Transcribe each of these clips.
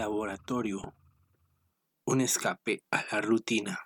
laboratorio, un escape a la rutina.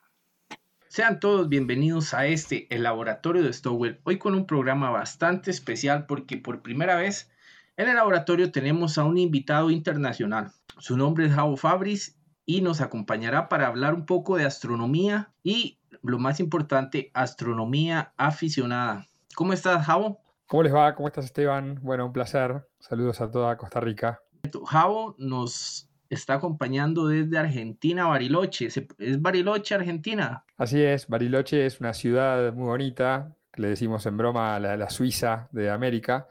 Sean todos bienvenidos a este, el laboratorio de Stowell, hoy con un programa bastante especial porque por primera vez en el laboratorio tenemos a un invitado internacional. Su nombre es Javo Fabris y nos acompañará para hablar un poco de astronomía y, lo más importante, astronomía aficionada. ¿Cómo estás, Javo? ¿Cómo les va? ¿Cómo estás, Esteban? Bueno, un placer. Saludos a toda Costa Rica. Javo nos está acompañando desde Argentina, Bariloche. ¿Es Bariloche, Argentina? Así es, Bariloche es una ciudad muy bonita, le decimos en broma la, la Suiza de América.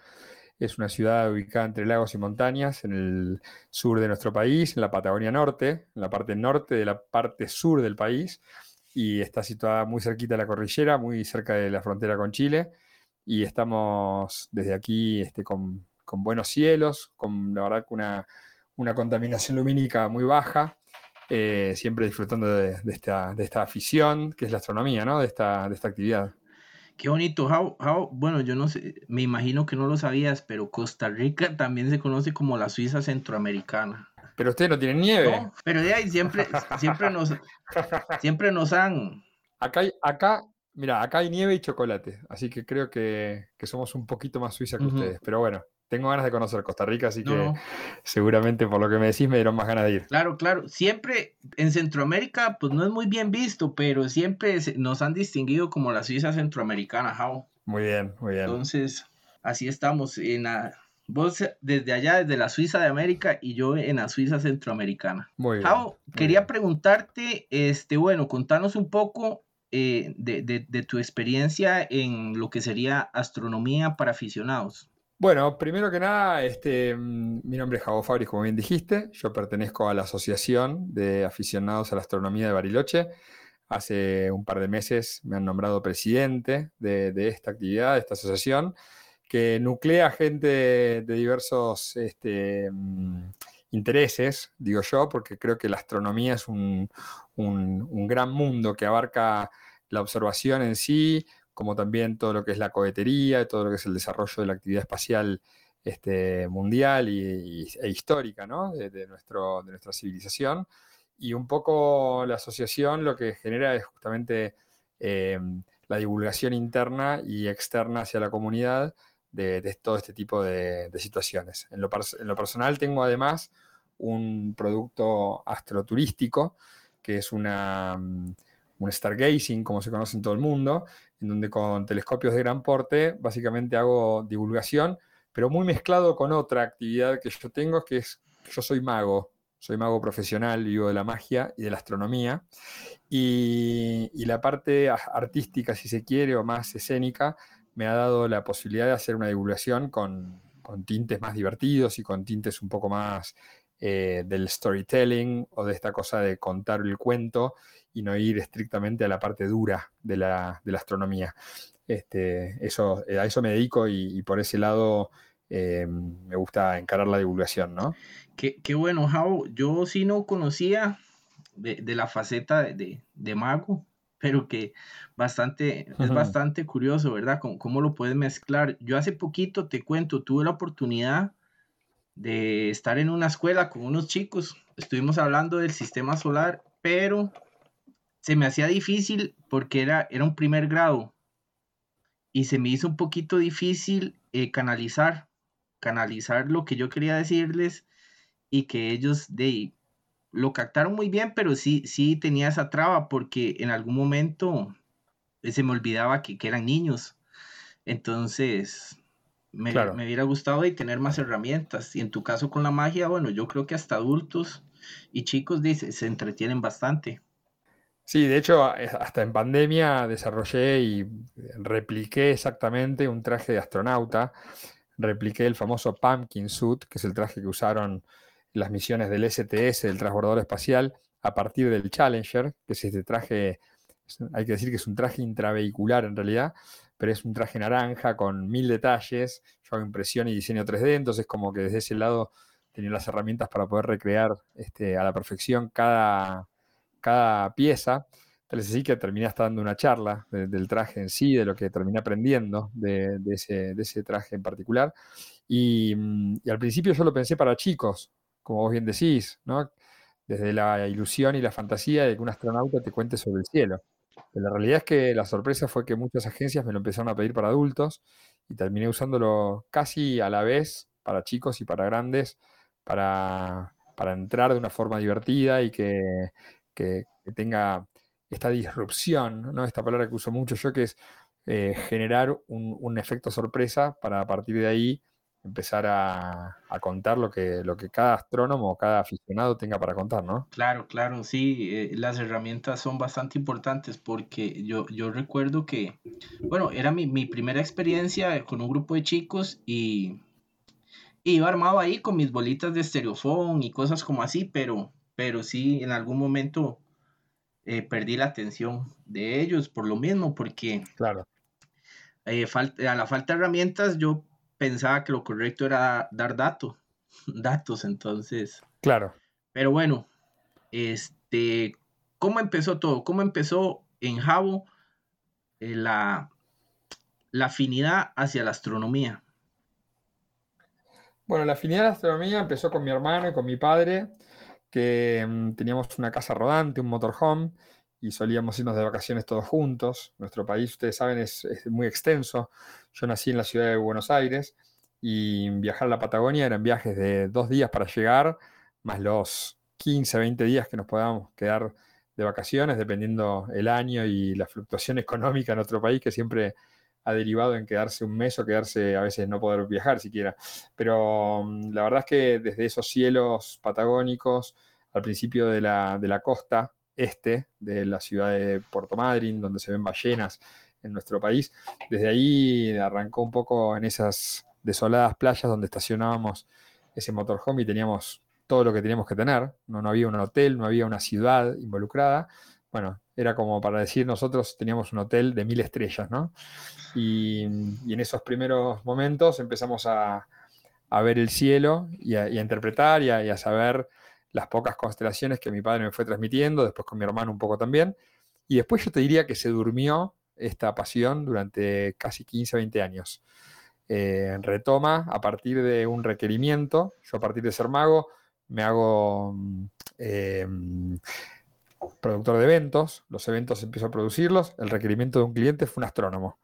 Es una ciudad ubicada entre lagos y montañas en el sur de nuestro país, en la Patagonia Norte, en la parte norte de la parte sur del país, y está situada muy cerquita de la cordillera, muy cerca de la frontera con Chile, y estamos desde aquí este, con, buenos cielos, con la verdad una, una contaminación lumínica muy baja, eh, siempre disfrutando de, esta, de, esta, afición que es la astronomía, ¿no? de, esta, de esta actividad. Qué bonito, how, bueno, yo no sé, me imagino que no lo sabías, pero Costa Rica también se conoce como la Suiza centroamericana. Pero ustedes no tienen nieve. pero de ahí siempre, siempre nos, siempre nos han. Acá, acá, mira, acá hay nieve y chocolate, así que creo que, somos un poquito más suiza que ustedes. Pero bueno, tengo ganas de conocer Costa Rica, así que seguramente por lo que me decís me dieron más ganas de ir. Claro, claro. Siempre en Centroamérica, pues no es muy bien visto, pero siempre nos han distinguido como la Suiza centroamericana, Jao. Muy bien, muy bien. Entonces, así estamos. En vos desde allá, desde la Suiza de América y yo en la Suiza centroamericana. Muy bien. Jao, quería preguntarte, este, bueno, contanos un poco eh, de, de tu experiencia en lo que sería astronomía para aficionados. Bueno, primero que nada, este, mm, mi nombre es Javo Fabris, como bien dijiste. Yo pertenezco a la Asociación de Aficionados a la Astronomía de Bariloche. Hace un par de meses me han nombrado presidente de, esta actividad, de esta asociación, que nuclea gente de, diversos este, mm, intereses, digo yo, porque creo que la astronomía es un gran mundo que abarca la observación en sí, como también todo lo que es la cohetería, todo lo que es el desarrollo de la actividad espacial este, mundial y, e histórica de, nuestro, de nuestra civilización. Y un poco la asociación lo que genera es justamente eh, la divulgación interna y externa hacia la comunidad de, todo este tipo de, situaciones. En lo, en lo, personal tengo además un producto astroturístico, que es una, mm, un stargazing, como se conoce en todo el mundo, en donde con telescopios de gran porte básicamente hago divulgación, pero muy mezclado con otra actividad que yo tengo, que es, yo soy mago, soy mago profesional, vivo de la magia y de la astronomía, y, la parte artística, si se quiere, o más escénica, me ha dado la posibilidad de hacer una divulgación con, tintes más divertidos y con tintes un poco más eh, del storytelling o de esta cosa de contar el cuento y no ir estrictamente a la parte dura de la, astronomía. Este, eso, eh, a eso me dedico y, por ese lado eh, me gusta encarar la divulgación, ¿no? Qué, bueno, Jao. Yo sí no conocía de, la faceta de, mago, pero que bastante, es bastante curioso, ¿verdad? ¿Cómo, ¿Cómo, lo puedes mezclar? Yo hace poquito, te cuento, tuve la oportunidad de estar en una escuela con unos chicos. Estuvimos hablando del sistema solar, pero se me hacía difícil porque era, era un primer grado y se me hizo un poquito difícil eh, canalizar, canalizar lo que yo quería decirles y que ellos de, lo captaron muy bien, pero sí, sí tenía esa traba porque en algún momento eh, se me olvidaba que, eran niños. Entonces, me, me, hubiera gustado de tener más herramientas. Y en tu caso con la magia, bueno, yo creo que hasta adultos y chicos dice, se entretienen bastante. Sí, de hecho, hasta en pandemia desarrollé y repliqué exactamente un traje de astronauta. Repliqué el famoso Pumpkin Suit, que es el traje que usaron las misiones del STS, del transbordador espacial, a partir del Challenger, que es este traje, hay que decir que es un traje intravehicular en realidad, pero es un traje naranja con mil detalles. Yo hago impresión y diseño 3D, entonces como que desde ese lado tenía las herramientas para poder recrear este, a la perfección cada, cada pieza. Entonces sí que terminé hasta dando una charla del traje en sí, de lo que terminé aprendiendo de, ese, traje en particular. Y, al principio yo lo pensé para chicos, como vos bien decís, ¿no? Desde la ilusión y la fantasía de que un astronauta te cuente sobre el cielo. La realidad es que la sorpresa fue que muchas agencias me lo empezaron a pedir para adultos y terminé usándolo casi a la vez para chicos y para grandes, para, entrar de una forma divertida y que, tenga esta disrupción, ¿no? esta palabra que uso mucho yo, que es eh, generar un, efecto sorpresa para a partir de ahí empezar a, contar lo que, lo que cada astrónomo o cada aficionado tenga para contar, ¿no? Claro, claro, sí, eh, las herramientas son bastante importantes porque yo, yo recuerdo que, bueno, era mi, mi primera experiencia con un grupo de chicos y, iba armado ahí con mis bolitas de estereofón y cosas como así, pero, pero sí, en algún momento eh, perdí la atención de ellos por lo mismo, porque claro. Eh, a la falta de herramientas yo pensaba que lo correcto era dar datos, datos, entonces. Claro. Pero bueno, este, ¿cómo empezó todo? ¿Cómo empezó en Jabo eh, la, la afinidad hacia la astronomía? Bueno, la afinidad a la astronomía empezó con mi hermano y con mi padre, que mm, teníamos una casa rodante, un motorhome, y solíamos irnos de vacaciones todos juntos. Nuestro país, ustedes saben, es, muy extenso. Yo nací en la ciudad de Buenos Aires y viajar a la Patagonia eran viajes de dos días para llegar, más los 15, 20 días que nos podamos quedar de vacaciones, dependiendo el año y la fluctuación económica en otro país, que siempre ha derivado en quedarse un mes o quedarse a veces no poder viajar siquiera. Pero mm, la verdad es que desde esos cielos patagónicos, al principio de la, de la costa, este de la ciudad de Puerto Madryn, donde se ven ballenas en nuestro país. Desde ahí arrancó un poco en esas desoladas playas donde estacionábamos ese motorhome y teníamos todo lo que teníamos que tener. No, no había un hotel, no había una ciudad involucrada. Bueno, era como para decir nosotros teníamos un hotel de mil estrellas, ¿no? Y, en esos primeros momentos empezamos a, ver el cielo y a, interpretar y a saber las pocas constelaciones que mi padre me fue transmitiendo, después con mi hermano un poco también. Y después yo te diría que se durmió esta pasión durante casi 15, 20 años. Eh, retoma a partir de un requerimiento. Yo a partir de ser mago me hago mm, eh, productor de eventos, los eventos empiezo a producirlos, el requerimiento de un cliente fue un astrónomo.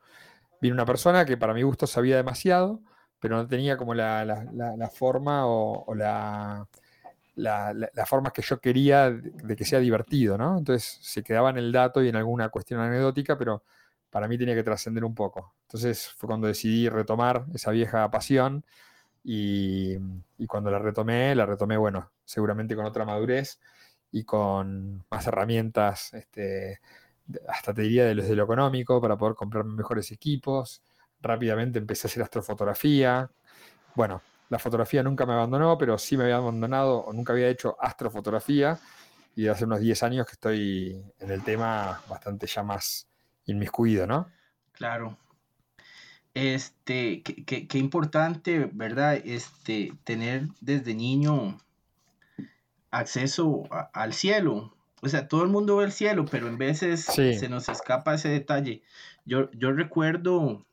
Vino una persona que para mi gusto sabía demasiado, pero no tenía como la, forma o la, la, la, forma que yo quería de, que sea divertido, ¿no? Entonces se quedaba en el dato y en alguna cuestión anecdótica, pero para mí tenía que trascender un poco. Entonces fue cuando decidí retomar esa vieja pasión y, cuando la retomé, la retomé, bueno, seguramente con otra madurez y con más herramientas, este, hasta te diría desde lo económico, para poder comprar mejores equipos. Rápidamente empecé a hacer astrofotografía. Bueno, la fotografía nunca me abandonó, pero sí me había abandonado o nunca había hecho astrofotografía. Y hace unos 10 años que estoy en el tema bastante ya más inmiscuido, ¿no? Claro. Este, qué, importante, ¿verdad? Este, tener desde niño acceso al cielo. O sea, todo el mundo ve el cielo, pero en veces se nos escapa ese detalle. Yo, yo recuerdo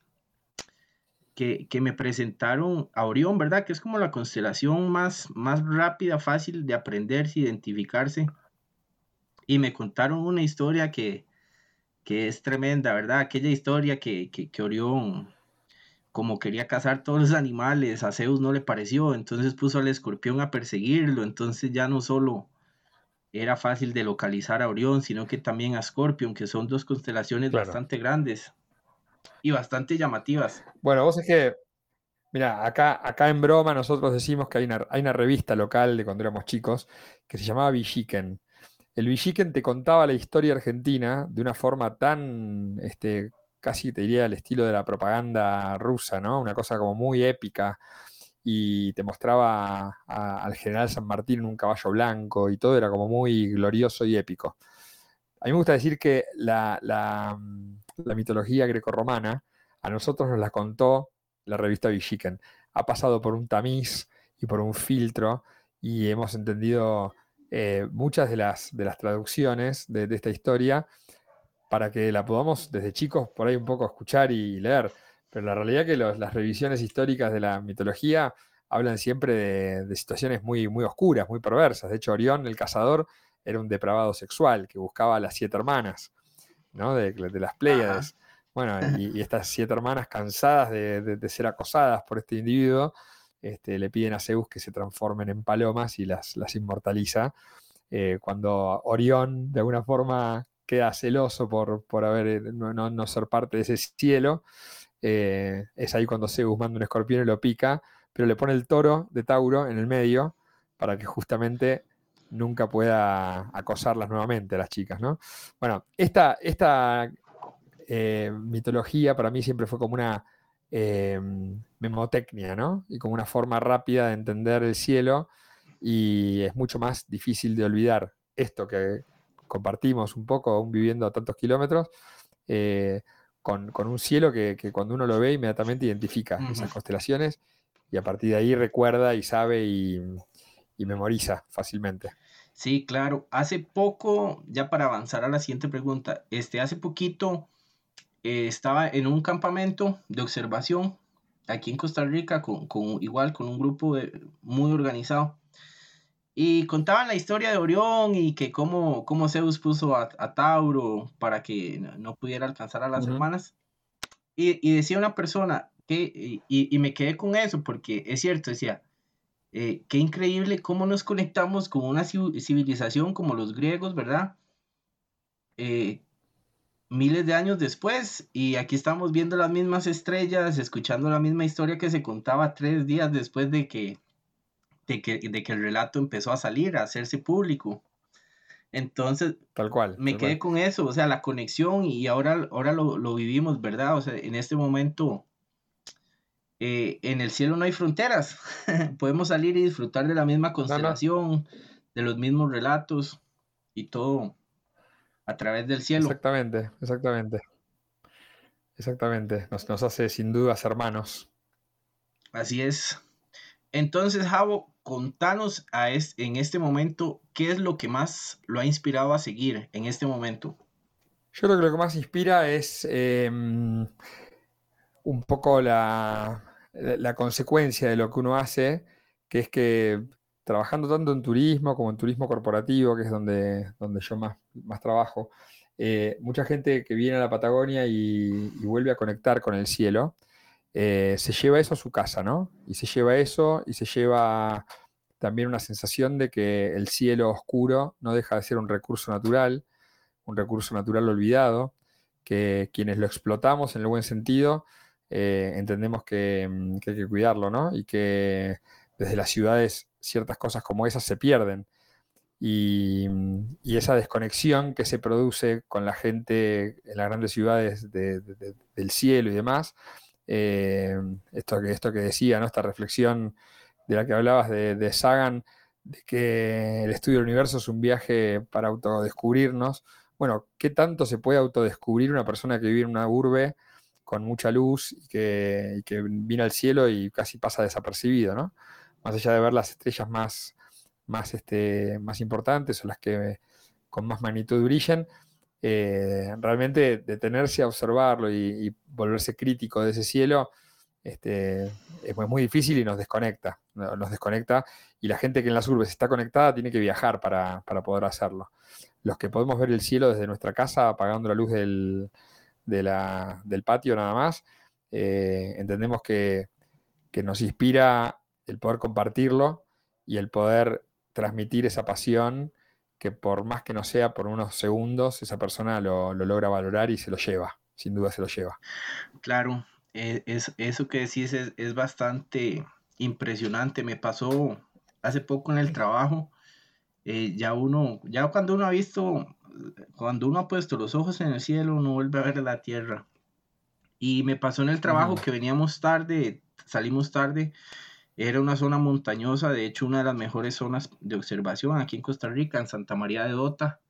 que, me presentaron a Orión, ¿verdad? Que es como la constelación más, más rápida, fácil de aprenderse, identificarse. Y me contaron una historia que, es tremenda, ¿verdad? Aquella historia que, que, Orión, como quería cazar todos los animales, a Zeus no le pareció, entonces puso al escorpión a perseguirlo, entonces ya no solo era fácil de localizar a Orión, sino que también a Scorpion, que son dos constelaciones bastante grandes y bastante llamativas. Bueno, vos es que, mira, acá, acá en broma nosotros decimos que hay una, hay una revista local de cuando éramos chicos que se llamaba Villiquen. El Villiquen te contaba la historia argentina de una forma tan, este, casi te diría, al estilo de la propaganda rusa, ¿no? Una cosa como muy épica. Y te mostraba al general San Martín en un caballo blanco y todo era como muy glorioso y épico. A mí me gusta decir que la mitología grecorromana, a nosotros nos la contó la revista Villiquen. Ha pasado por un tamiz y por un filtro y hemos entendido eh, muchas de las, de las traducciones de, esta historia para que la podamos desde chicos por ahí un poco escuchar y leer. Pero la realidad es que las revisiones históricas de la mitología hablan siempre de, situaciones muy, muy oscuras, muy perversas. De hecho, Orión, el cazador, era un depravado sexual que buscaba a las siete hermanas ¿no? de, las Pléyades. Bueno, y, estas siete hermanas, cansadas de, ser acosadas por este individuo, este, le piden a Zeus que se transformen en palomas y las, las inmortaliza. Eh, cuando Orión, de alguna forma, queda celoso por, por haber, eh, no, ser parte de ese cielo, eh, es ahí cuando Zeus manda un escorpión y lo pica, pero le pone el toro de Tauro en el medio para que justamente nunca pueda acosarlas nuevamente a las chicas, ¿no? Bueno, esta, esta mitología para mí siempre fue como una memotecnia, ¿no? Y como una forma rápida de entender el cielo y es mucho más difícil de olvidar esto que compartimos un poco, aún viviendo a tantos kilómetros, eh, con, un cielo que, cuando uno lo ve inmediatamente identifica esas constelaciones y a partir de ahí recuerda y sabe y, memoriza fácilmente. Sí, claro. Hace poco, ya para avanzar a la siguiente pregunta, este, hace poquito eh, estaba en un campamento de observación aquí en Costa Rica, con, igual con un grupo muy organizado. Y contaban la historia de Orión y que cómo, cómo Zeus puso a, Tauro para que no pudiera alcanzar a las hermanas. Y, decía una persona que, y, me quedé con eso porque es cierto, decía, eh, qué increíble cómo nos conectamos con una civilización como los griegos, ¿verdad? Eh, miles de años después y aquí estamos viendo las mismas estrellas, escuchando la misma historia que se contaba tres días después de que de que, el relato empezó a salir, a hacerse público. Entonces, tal cual. Me quedé con eso, o sea, la conexión y ahora, ahora lo, vivimos, ¿verdad? O sea, en este momento, eh, en el cielo no hay fronteras. Podemos salir y disfrutar de la misma constelación, de los mismos relatos y todo a través del cielo. Exactamente, exactamente. Exactamente, nos, nos hace sin dudas hermanos. Así es. Entonces, Javo, contanos a en este momento qué es lo que más lo ha inspirado a seguir en este momento. Yo creo que lo que más inspira es em, un poco la, consecuencia de lo que uno hace, que es que trabajando tanto en turismo como en turismo corporativo, que es donde, donde yo más, más trabajo, eh, mucha gente que viene a la Patagonia y, y, vuelve a conectar con el cielo, eh, se lleva eso a su casa, ¿no? Y se lleva eso y se lleva también una sensación de que el cielo oscuro no deja de ser un recurso natural, un recurso natural olvidado, que quienes lo explotamos en el buen sentido, eh, entendemos que, mm, que, hay que cuidarlo, ¿no? Y que desde las ciudades ciertas cosas como esas se pierden. Y, mm, esa desconexión que se produce con la gente en las grandes ciudades del cielo y demás, eh, esto, que, esto que decía, ¿no? esta reflexión de la que hablabas de, Sagan, de que el estudio del universo es un viaje para autodescubrirnos. Bueno, ¿qué tanto se puede autodescubrir una persona que vive en una urbe con mucha luz y que, y viene al cielo y casi pasa desapercibido, ¿no? Más allá de ver las estrellas más, más, este, más importantes o las que con más magnitud brillan, eh, realmente detenerse a observarlo y, volverse crítico de ese cielo este, es muy, difícil y nos desconecta. Nos desconecta y la gente que en las urbes está conectada tiene que viajar para, poder hacerlo. Los que podemos ver el cielo desde nuestra casa apagando la luz del, del patio nada más, eh, entendemos que, que nos inspira el poder compartirlo y el poder transmitir esa pasión que por más que no sea por unos segundos, esa persona lo, logra valorar y se lo lleva, sin duda se lo lleva. Claro, e, es, eso que decís es, bastante impresionante. Me pasó hace poco en el trabajo. Eh, ya uno, ya cuando uno ha visto, cuando uno ha puesto los ojos en el cielo, uno vuelve a ver la tierra. Y me pasó en el trabajo que veníamos tarde, salimos tarde era una zona montañosa, de hecho una de las mejores zonas de observación aquí en Costa Rica, en Santa María de Dota.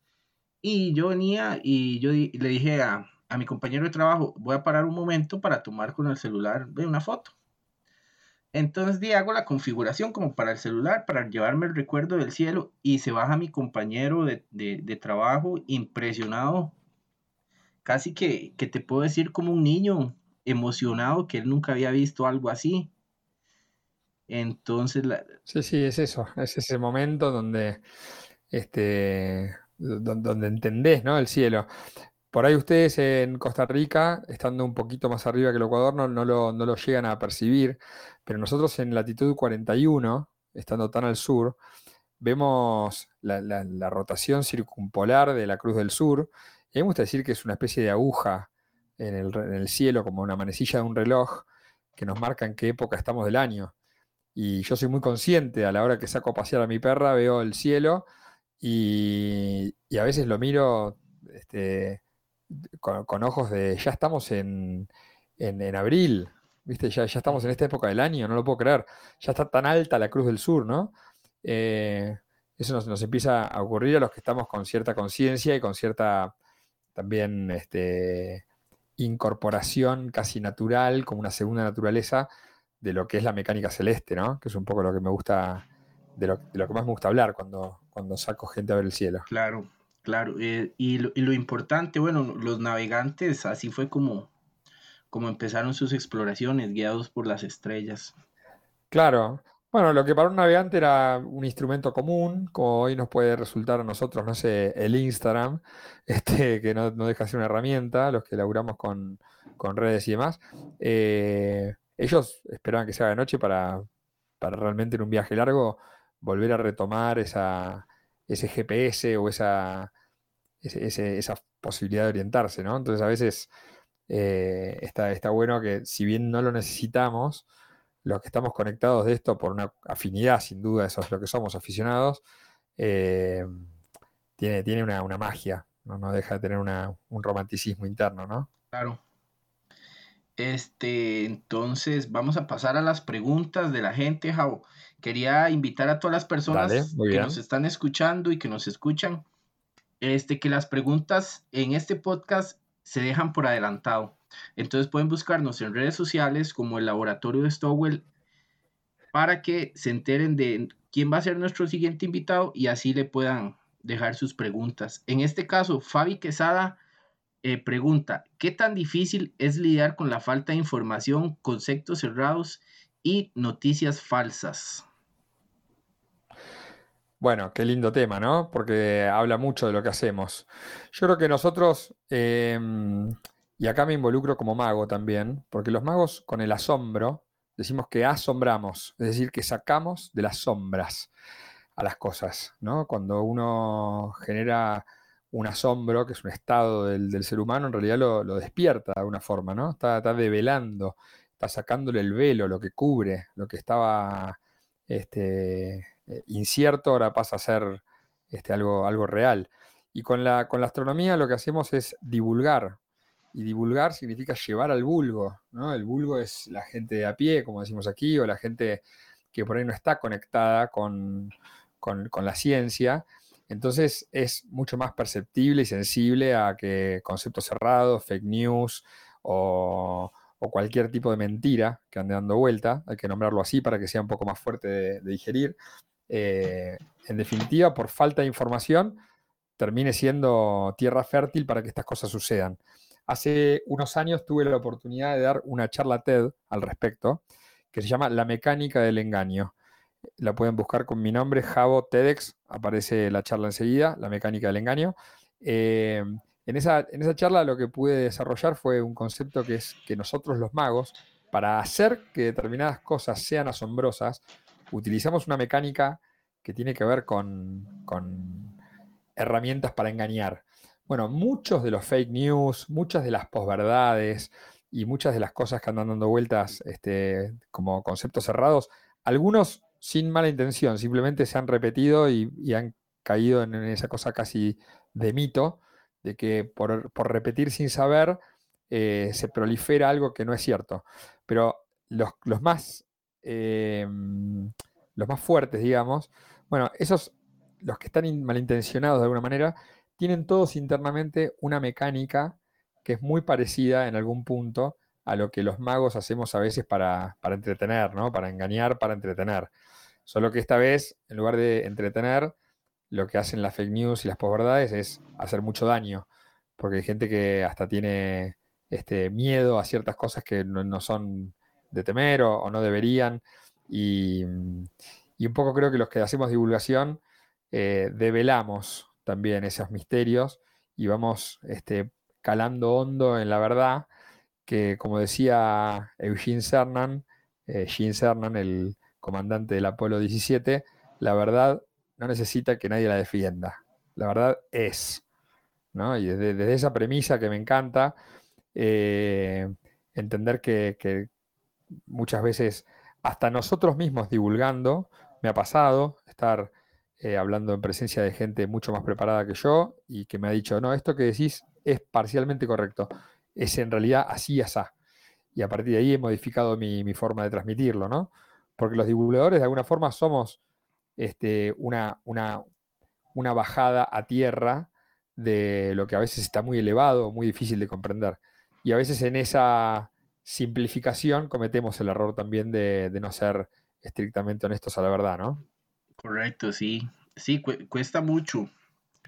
Y yo venía y yo le dije a, mi compañero de trabajo, voy a parar un momento para tomar con el celular una foto. Entonces di, hago la configuración como para el celular, para llevarme el recuerdo del cielo y se baja mi compañero de, trabajo impresionado, casi que, que te puedo decir como un niño emocionado que él nunca había visto algo así Entonces, la... sí, sí, es eso, es ese momento donde, este, donde, entendés ¿no? el cielo. Por ahí ustedes en Costa Rica, estando un poquito más arriba que el Ecuador, no, no, lo, no lo llegan a percibir, pero nosotros en latitud 41, estando tan al sur, vemos la, rotación circumpolar de la Cruz del Sur, y me gusta decir que es una especie de aguja en el, cielo, como una manecilla de un reloj, que nos marca en qué época estamos del año. Y yo soy muy consciente, a la hora que saco a pasear a mi perra, veo el cielo y, a veces lo miro este, con, ojos de, ya estamos en, abril, ¿viste? Ya, ya, estamos en esta época del año, no lo puedo creer. Ya está tan alta la Cruz del Sur, ¿no? Eh, eso nos, empieza a ocurrir a los que estamos con cierta conciencia y con cierta también este, incorporación casi natural, como una segunda naturaleza de lo que es la mecánica celeste, ¿no? Que es un poco lo que me gusta, de lo, que más me gusta hablar cuando, cuando saco gente a ver el cielo. Claro, claro. Eh, y, lo, importante, bueno, los navegantes, así fue como, como empezaron sus exploraciones, guiados por las estrellas. Claro, bueno, lo que para un navegante era un instrumento común, como hoy nos puede resultar a nosotros, no sé, el Instagram, este, que no, deja de ser una herramienta, los que laburamos con, redes y demás, eh, ellos esperaban que sea de noche para, realmente en un viaje largo volver a retomar esa, ese GPS o esa, esa posibilidad de orientarse, ¿no? Entonces a veces eh, está, está bueno que si bien no lo necesitamos, los que estamos conectados de esto por una afinidad, sin duda, eso es lo que somos aficionados, eh, tiene, tiene una, magia, ¿no? deja de tener un romanticismo interno, ¿no? Claro. Este, entonces vamos a pasar a las preguntas de la gente, Jao. Quería invitar a todas las personas que nos están escuchando y que nos escuchan, este, que las preguntas en este podcast se dejan por adelantado. Entonces pueden buscarnos en redes sociales como el Laboratorio de Stowell para que se enteren de quién va a ser nuestro siguiente invitado y así le puedan dejar sus preguntas. En este caso, Fabi Quesada eh, pregunta, ¿qué tan difícil es lidiar con la falta de información, conceptos cerrados y noticias falsas? Bueno, qué lindo tema, ¿no? Porque habla mucho de lo que hacemos. Yo creo que nosotros em, y acá me involucro como mago también, porque los magos con el asombro decimos que asombramos, es decir, que sacamos de las sombras a las cosas, ¿no? Cuando uno genera un asombro, que es un estado del, ser humano, en realidad lo, despierta de alguna forma, ¿no? Está, develando, está sacándole el velo, lo que cubre, lo que estaba este, eh, incierto, ahora pasa a ser este, algo, algo real. Y con la, con la astronomía lo que hacemos es divulgar y divulgar significa llevar al vulgo, ¿no? El vulgo es la gente de a pie, como decimos aquí, o la gente que por ahí no está conectada con, la ciencia. Entonces es mucho más perceptible y sensible a que conceptos cerrados, fake news o, cualquier tipo de mentira que ande dando vuelta, hay que nombrarlo así para que sea un poco más fuerte de, digerir. Eh, en definitiva, por falta de información, termine siendo tierra fértil para que estas cosas sucedan. Hace unos años tuve la oportunidad de dar una charla TED al respecto, que se llama La mecánica del engaño. La pueden buscar con mi nombre, Javo TEDx, aparece la charla enseguida, La mecánica del engaño. Eh, en, esa, en esa charla lo que pude desarrollar fue un concepto que es que nosotros los magos, para hacer que determinadas cosas sean asombrosas, utilizamos una mecánica que tiene que ver con, herramientas para engañar. Bueno, muchos de los fake news, muchas de las posverdades y muchas de las cosas que andan dando vueltas este, como conceptos cerrados, algunos sin mala intención, simplemente se han repetido y, han caído en, esa cosa casi de mito, de que por, repetir sin saber eh, se prolifera algo que no es cierto. Pero los, más, em, los más fuertes, digamos, bueno, esos, los que están malintencionados de alguna manera, tienen todos internamente una mecánica que es muy parecida en algún punto a lo que los magos hacemos a veces para, entretener, ¿no? Para engañar, para entretener. Solo que esta vez, en lugar de entretener, lo que hacen las fake news y las posverdades es hacer mucho daño. Porque hay gente que hasta tiene este, miedo a ciertas cosas que no, son de temer o, no deberían. Y, un poco creo que los que hacemos divulgación eh, develamos también esos misterios y vamos este, calando hondo en la verdad que, como decía Eugene Cernan, eh, Cernan, el comandante del Apolo 17, la verdad no necesita que nadie la defienda. La verdad es. ¿no? Y desde, esa premisa que me encanta, eh, entender que, muchas veces, hasta nosotros mismos divulgando, me ha pasado estar eh, hablando en presencia de gente mucho más preparada que yo y que me ha dicho, no, esto que decís es parcialmente correcto, es en realidad así y asá. Y a partir de ahí he modificado mi, forma de transmitirlo, ¿no? Porque los divulgadores de alguna forma somos este, una, una, una bajada a tierra de lo que a veces está muy elevado, muy difícil de comprender. Y a veces en esa simplificación cometemos el error también de, no ser estrictamente honestos a la verdad, ¿no? Correcto, sí. Sí, cuesta mucho.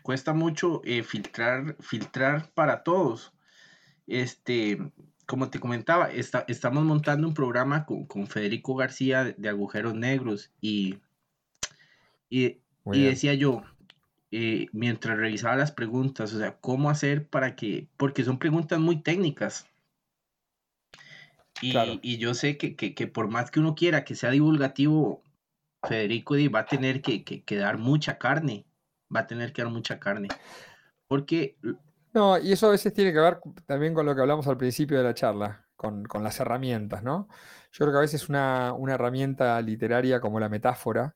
Cuesta mucho eh, filtrar, filtrar para todos. Este, como te comentaba, estamos montando un programa con, Federico García de, Agujeros Negros y, y, y decía yo, eh, mientras revisaba las preguntas, o sea, cómo hacer para que, porque son preguntas muy técnicas. Y, yo sé que, por más que uno quiera que sea divulgativo, Federico va a tener que, dar mucha carne, va a tener que dar mucha carne. Porque... No, y eso a veces tiene que ver también con lo que hablamos al principio de la charla, con, las herramientas, ¿no? Yo creo que a veces una, una herramienta literaria como la metáfora,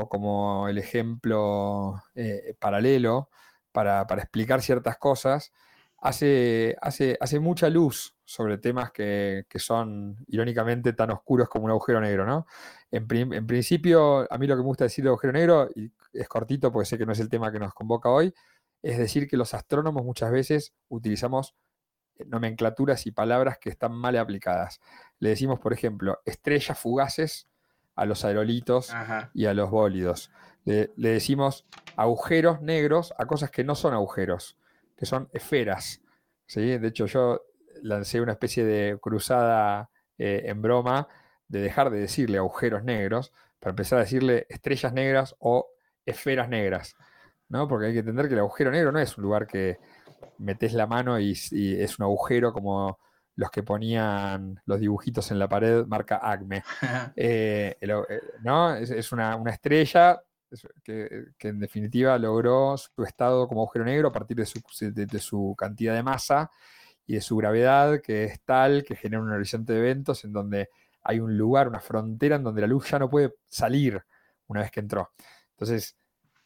o como el ejemplo eh, paralelo para, explicar ciertas cosas, hace, hace, hace mucha luz sobre temas que, son irónicamente tan oscuros como un agujero negro, ¿no? En, principio, a mí lo que me gusta decir de agujero negro, y es cortito porque sé que no es el tema que nos convoca hoy, es decir que los astrónomos muchas veces utilizamos nomenclaturas y palabras que están mal aplicadas. Le decimos, por ejemplo, estrellas fugaces a los aerolitos y a los bólidos. Le, decimos agujeros negros a cosas que no son agujeros, que son esferas. ¿sí? De hecho, yo lancé una especie de cruzada eh, en broma de dejar de decirle agujeros negros para empezar a decirle estrellas negras o esferas negras. ¿no? Porque hay que entender que el agujero negro no es un lugar que metes la mano y es un agujero como los que ponían los dibujitos en la pared, marca Acme. Eh, eh, ¿no? Es, una, estrella que, en definitiva logró su estado como agujero negro a partir de su, cantidad de masa y de su gravedad, que es tal que genera un horizonte de eventos en donde hay un lugar, una frontera en donde la luz ya no puede salir una vez que entró. Entonces,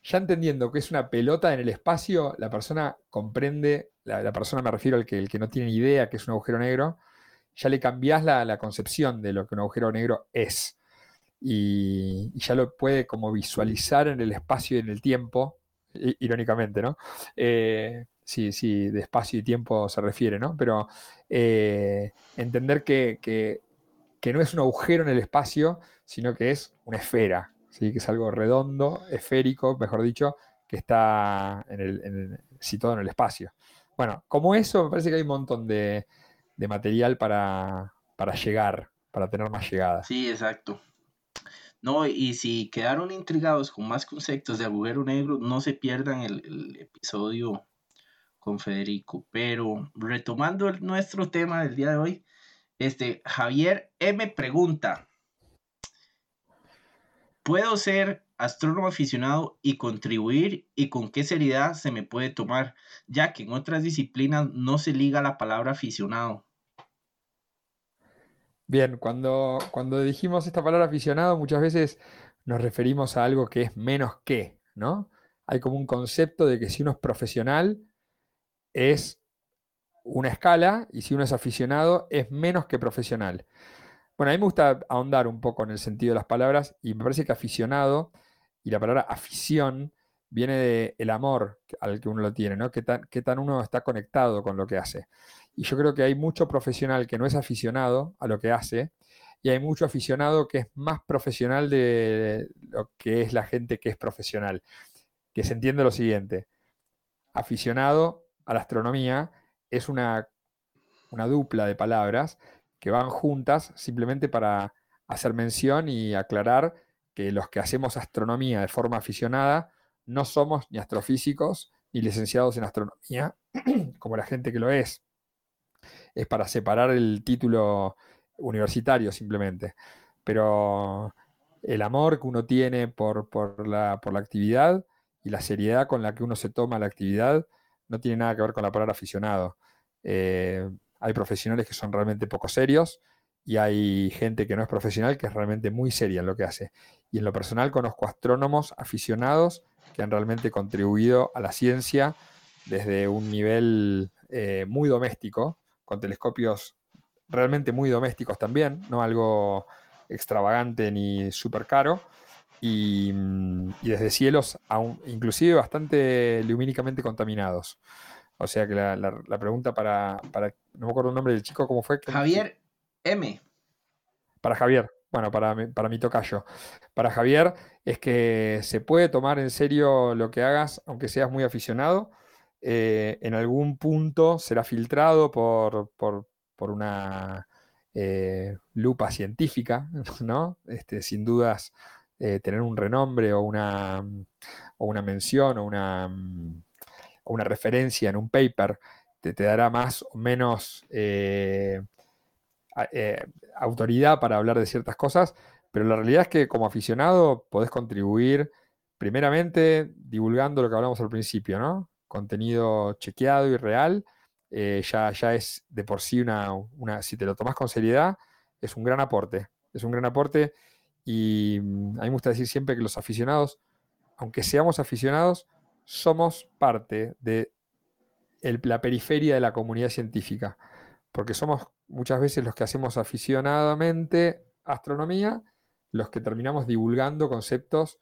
ya entendiendo que es una pelota en el espacio, la persona comprende, la, persona me refiero al que, el que no tiene idea que es un agujero negro, ya le cambias la, concepción de lo que un agujero negro es. Y, ya lo puede como visualizar en el espacio y en el tiempo, irónicamente, ¿no? Eh, sí, sí, de espacio y tiempo se refiere, ¿no? Pero eh, entender que, que no es un agujero en el espacio, sino que es una esfera, que es algo redondo, esférico, mejor dicho, que está situado en el espacio. Bueno, como eso, me parece que hay un montón de, material para, llegar, para tener más llegada. Sí, exacto. No, y si quedaron intrigados con más conceptos de agujero negro, no se pierdan el, episodio con Federico. Pero retomando nuestro tema del día de hoy, este Javier M pregunta, ¿Puedo ser astrónomo aficionado y contribuir y con qué seriedad se me puede tomar, ya que en otras disciplinas no se liga la palabra aficionado? Bien, cuando, cuando dijimos esta palabra aficionado muchas veces nos referimos a algo que es menos que, ¿no? Hay como un concepto de que si uno es profesional es una escala y si uno es aficionado es menos que profesional. Bueno, a mí me gusta ahondar un poco en el sentido de las palabras y me parece que aficionado y la palabra afición viene del amor al que uno lo tiene, ¿no? Qué tan, tan uno está conectado con lo que hace. Y yo creo que hay mucho profesional que no es aficionado a lo que hace y hay mucho aficionado que es más profesional de lo que es la gente que es profesional. Que se entiende lo siguiente, aficionado a la astronomía es una, una dupla de palabras que van juntas simplemente para hacer mención y aclarar que los que hacemos astronomía de forma aficionada no somos ni astrofísicos ni licenciados en astronomía, como la gente que lo es. Es para separar el título universitario simplemente. Pero el amor que uno tiene por, la, actividad y la seriedad con la que uno se toma la actividad no tiene nada que ver con la palabra aficionado. Eh, hay profesionales que son realmente poco serios y hay gente que no es profesional que es realmente muy seria en lo que hace. Y en lo personal conozco astrónomos aficionados que han realmente contribuido a la ciencia desde un nivel eh, muy doméstico, con telescopios realmente muy domésticos también, no algo extravagante ni súper caro, y, desde cielos aún, inclusive bastante lumínicamente contaminados. O sea que la, pregunta para, no me acuerdo el nombre del chico, ¿cómo fue? Javier M. Para Javier, bueno, para para mi tocayo. Para Javier es que se puede tomar en serio lo que hagas, aunque seas muy aficionado. Eh, en algún punto será filtrado por, una eh, lupa científica, ¿no? Este, sin dudas, eh, tener un renombre o una, o una mención o una, una, referencia en un paper te, te dará más o menos autoridad para hablar de ciertas cosas, pero la realidad es que como aficionado podés contribuir primeramente divulgando lo que hablamos al principio, ¿no? Contenido chequeado y real, eh, ya, ya es de por sí una, una, si te lo tomas con seriedad, es un gran aporte, es un gran aporte y mm, a mí me gusta decir siempre que los aficionados, aunque seamos aficionados, somos parte de la periferia de la comunidad científica, porque somos muchas veces los que hacemos aficionadamente astronomía, los que terminamos divulgando conceptos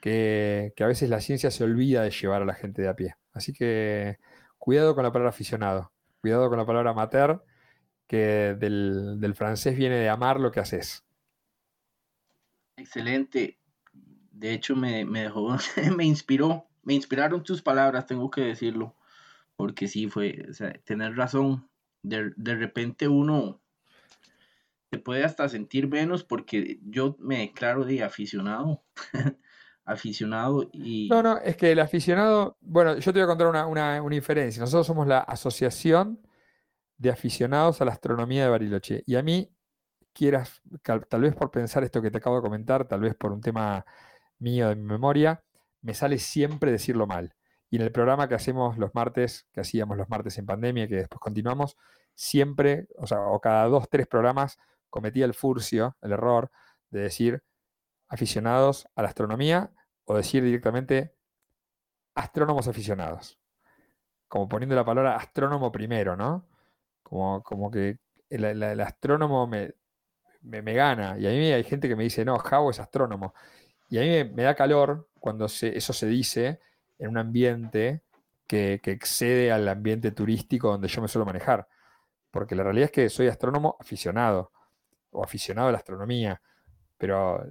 que, a veces la ciencia se olvida de llevar a la gente de a pie. Así que cuidado con la palabra aficionado, cuidado con la palabra amateur, que del, francés viene de amar lo que haces. Excelente. De hecho, me, dejó, me inspiró, me inspiraron tus palabras, tengo que decirlo, porque sí fue, tener razón, de, repente uno se puede hasta sentir menos porque yo me declaro de aficionado. aficionado y... No, no, es que el aficionado, bueno, yo te voy a contar una, una, una diferencia. Nosotros somos la Asociación de Aficionados a la Astronomía de Bariloche. Y a mí, quieras, tal vez por pensar esto que te acabo de comentar, tal vez por un tema mío de mi memoria, me sale siempre decirlo mal. Y en el programa que hacemos los martes, que hacíamos los martes en pandemia, que después continuamos, siempre, o sea, o cada dos, tres programas, cometía el furcio, el error de decir aficionados a la astronomía o decir directamente astrónomos aficionados. Como poniendo la palabra astrónomo primero, ¿no? Como, como que el, astrónomo me, me, gana. Y a mí hay gente que me dice, no, Javo es astrónomo. Y a mí me, da calor cuando eso se dice en un ambiente que, excede al ambiente turístico donde yo me suelo manejar. Porque la realidad es que soy astrónomo aficionado o aficionado a la astronomía, pero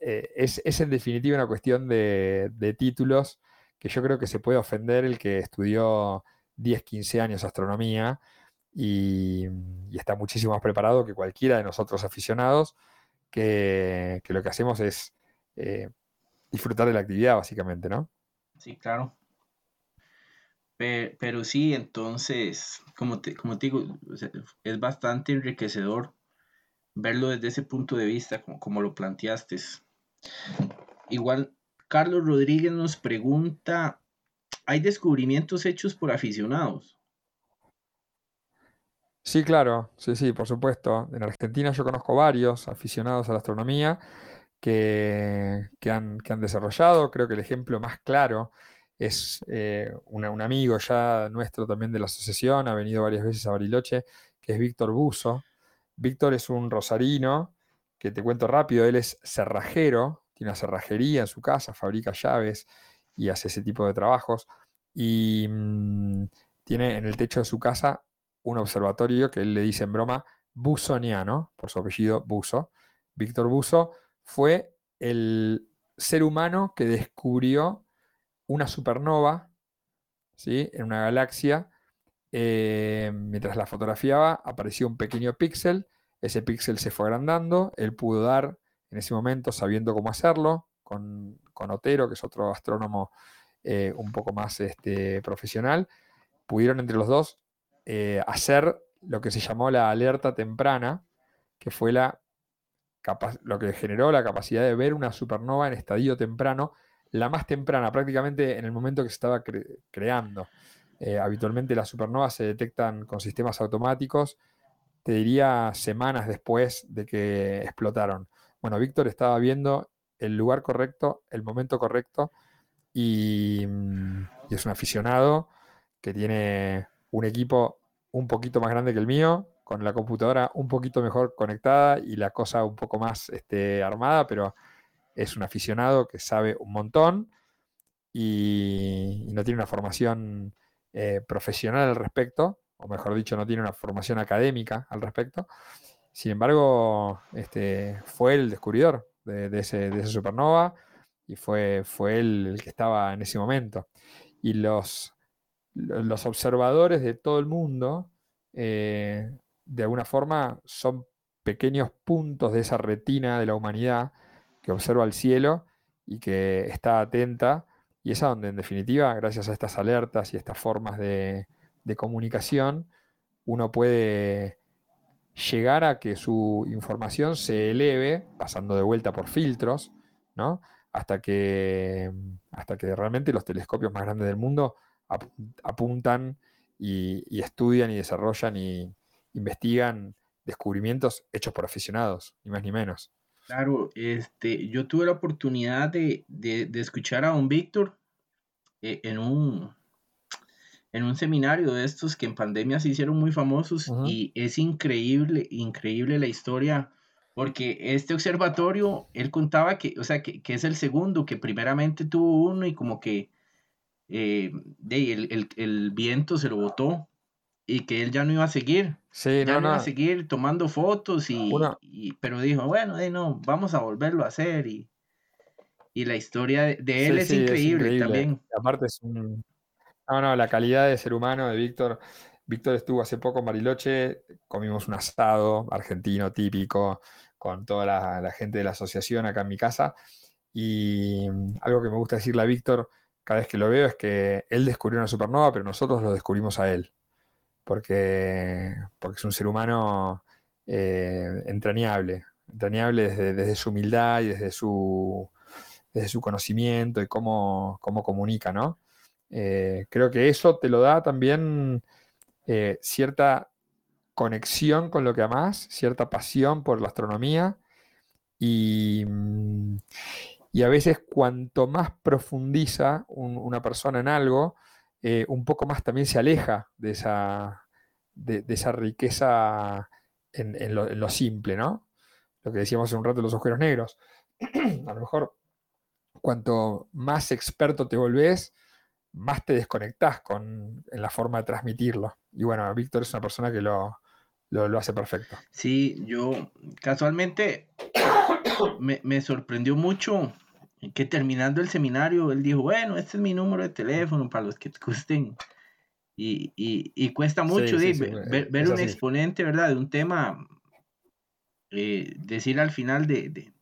eh, es, en definitiva una cuestión de, títulos que yo creo que se puede ofender el que estudió 10, 15 años astronomía y, está muchísimo más preparado que cualquiera de nosotros aficionados, que, lo que hacemos es eh, disfrutar de la actividad, básicamente, ¿no? Sí, claro. Pero, sí, entonces, como te, como digo, es bastante enriquecedor verlo desde ese punto de vista, como, como lo planteaste. Igual, Carlos Rodríguez nos pregunta, ¿hay descubrimientos hechos por aficionados? Sí, claro, sí, sí, por supuesto. En Argentina yo conozco varios aficionados a la astronomía que, han, desarrollado. Creo que el ejemplo más claro es eh, un amigo ya nuestro también de la asociación, ha venido varias veces a Bariloche, que es Víctor Buzo. Víctor es un rosarino, que te cuento rápido, él es cerrajero, tiene una cerrajería en su casa, fabrica llaves y hace ese tipo de trabajos. Y mm, tiene en el techo de su casa un observatorio que él le dice en broma Busoniano, por su apellido Buzo. Víctor Buzo fue el ser humano que descubrió una supernova ¿sí? en una galaxia. Eh, mientras la fotografiaba, apareció un pequeño píxel. Ese píxel se fue agrandando, él pudo dar en ese momento, sabiendo cómo hacerlo, con, Otero, que es otro astrónomo eh, un poco más este, profesional, pudieron entre los dos eh, hacer lo que se llamó la alerta temprana, que fue la lo que generó la capacidad de ver una supernova en estadio temprano, la más temprana, prácticamente en el momento que se estaba creando. Eh, habitualmente las supernovas se detectan con sistemas automáticos, te diría semanas después de que explotaron. Bueno, Víctor estaba viendo el lugar correcto, el momento correcto, y, mm, y es un aficionado que tiene un equipo un poquito más grande que el mío, con la computadora un poquito mejor conectada y la cosa un poco más este, armada, pero es un aficionado que sabe un montón y, no tiene una formación eh, profesional al respecto, o mejor dicho, no tiene una formación académica al respecto. Sin embargo, este, fue el descubridor de, esa supernova y fue, fue él el que estaba en ese momento. Y los, los observadores de todo el mundo eh, de alguna forma son pequeños puntos de esa retina de la humanidad que observa el cielo y que está atenta, y es a donde en definitiva, gracias a estas alertas y estas formas de, comunicación, uno puede llegar a que su información se eleve, pasando de vuelta por filtros, ¿no? hasta, que, hasta que realmente los telescopios más grandes del mundo apuntan y, estudian y desarrollan y, investigan descubrimientos hechos por aficionados, ni más ni menos. Claro, este, yo tuve la oportunidad de, escuchar a don Víctor eh, en, un, en un seminario de estos que en pandemia se hicieron muy famosos y es increíble, increíble la historia, porque este observatorio, él contaba que, o sea, que, es el segundo, que primeramente tuvo uno y como que eh, el, el, viento se lo botó y que él ya no iba a seguir. Sí, ya no, iba a seguir tomando fotos y, pero dijo, bueno, no, vamos a volverlo a hacer y, y la historia de, él es, increíble también. Aparte es un... No, no, la calidad de ser humano de Víctor. Víctor estuvo hace poco en Bariloche, comimos un asado argentino típico con toda la, la gente de la asociación acá en mi casa y algo que me gusta decirle a Víctor cada vez que lo veo es que él descubrió una supernova, pero nosotros lo descubrimos a él porque, porque es un ser humano eh, entrañable, entrañable desde, su humildad y desde su, desde su conocimiento y cómo, cómo comunica, ¿no? Eh, creo que eso te lo da también eh, cierta conexión con lo que amas, cierta pasión por la astronomía y, y a veces cuanto más profundiza una persona en algo, eh, un poco más también se aleja de esa, de, esa riqueza en, lo, simple, ¿no? Lo que decíamos hace un rato de los agujeros negros. a lo mejor, cuanto más experto te volvés, más te desconectás con, en la forma de transmitirlo. Y bueno, Víctor es una persona que lo, lo, hace perfecto. Sí, yo casualmente me, me sorprendió mucho que terminando el seminario, él dijo, bueno, este es mi número de teléfono para los que te gusten. Y, y, cuesta mucho ver, un exponente, ¿verdad? De un tema, eh, decir al final de, de,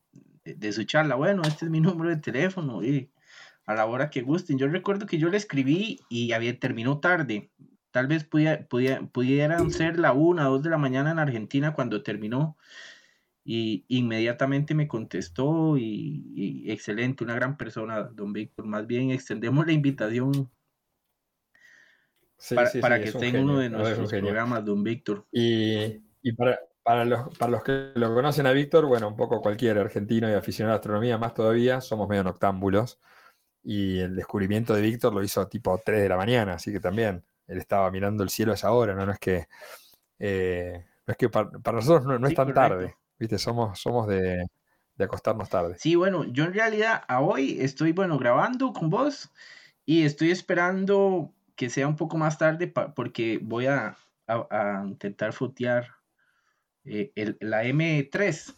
su charla, bueno, este es mi número de teléfono y a la hora que gusten. Yo recuerdo que yo le escribí y había terminó tarde. Tal vez pudiera, pudieran ser la una, dos de la mañana en Argentina cuando terminó y inmediatamente me contestó y, excelente, una gran persona, don Víctor. Más bien extendemos la invitación para, que tenga uno de nuestros programas, don Víctor. Y, para, para, los, para los que lo conocen a Víctor, bueno, un poco cualquier argentino y aficionado a astronomía, más todavía, somos medio noctámbulos. Y el descubrimiento de Víctor lo hizo tipo 3 de la mañana, así que también él estaba mirando el cielo a esa hora, ¿no? No es que, eh, es que para, nosotros no, es tan tarde. Viste, somos, somos de, acostarnos tarde. Sí, bueno, yo en realidad a hoy estoy, bueno, grabando con vos y estoy esperando que sea un poco más tarde porque voy a, intentar fotear eh, el, la M3,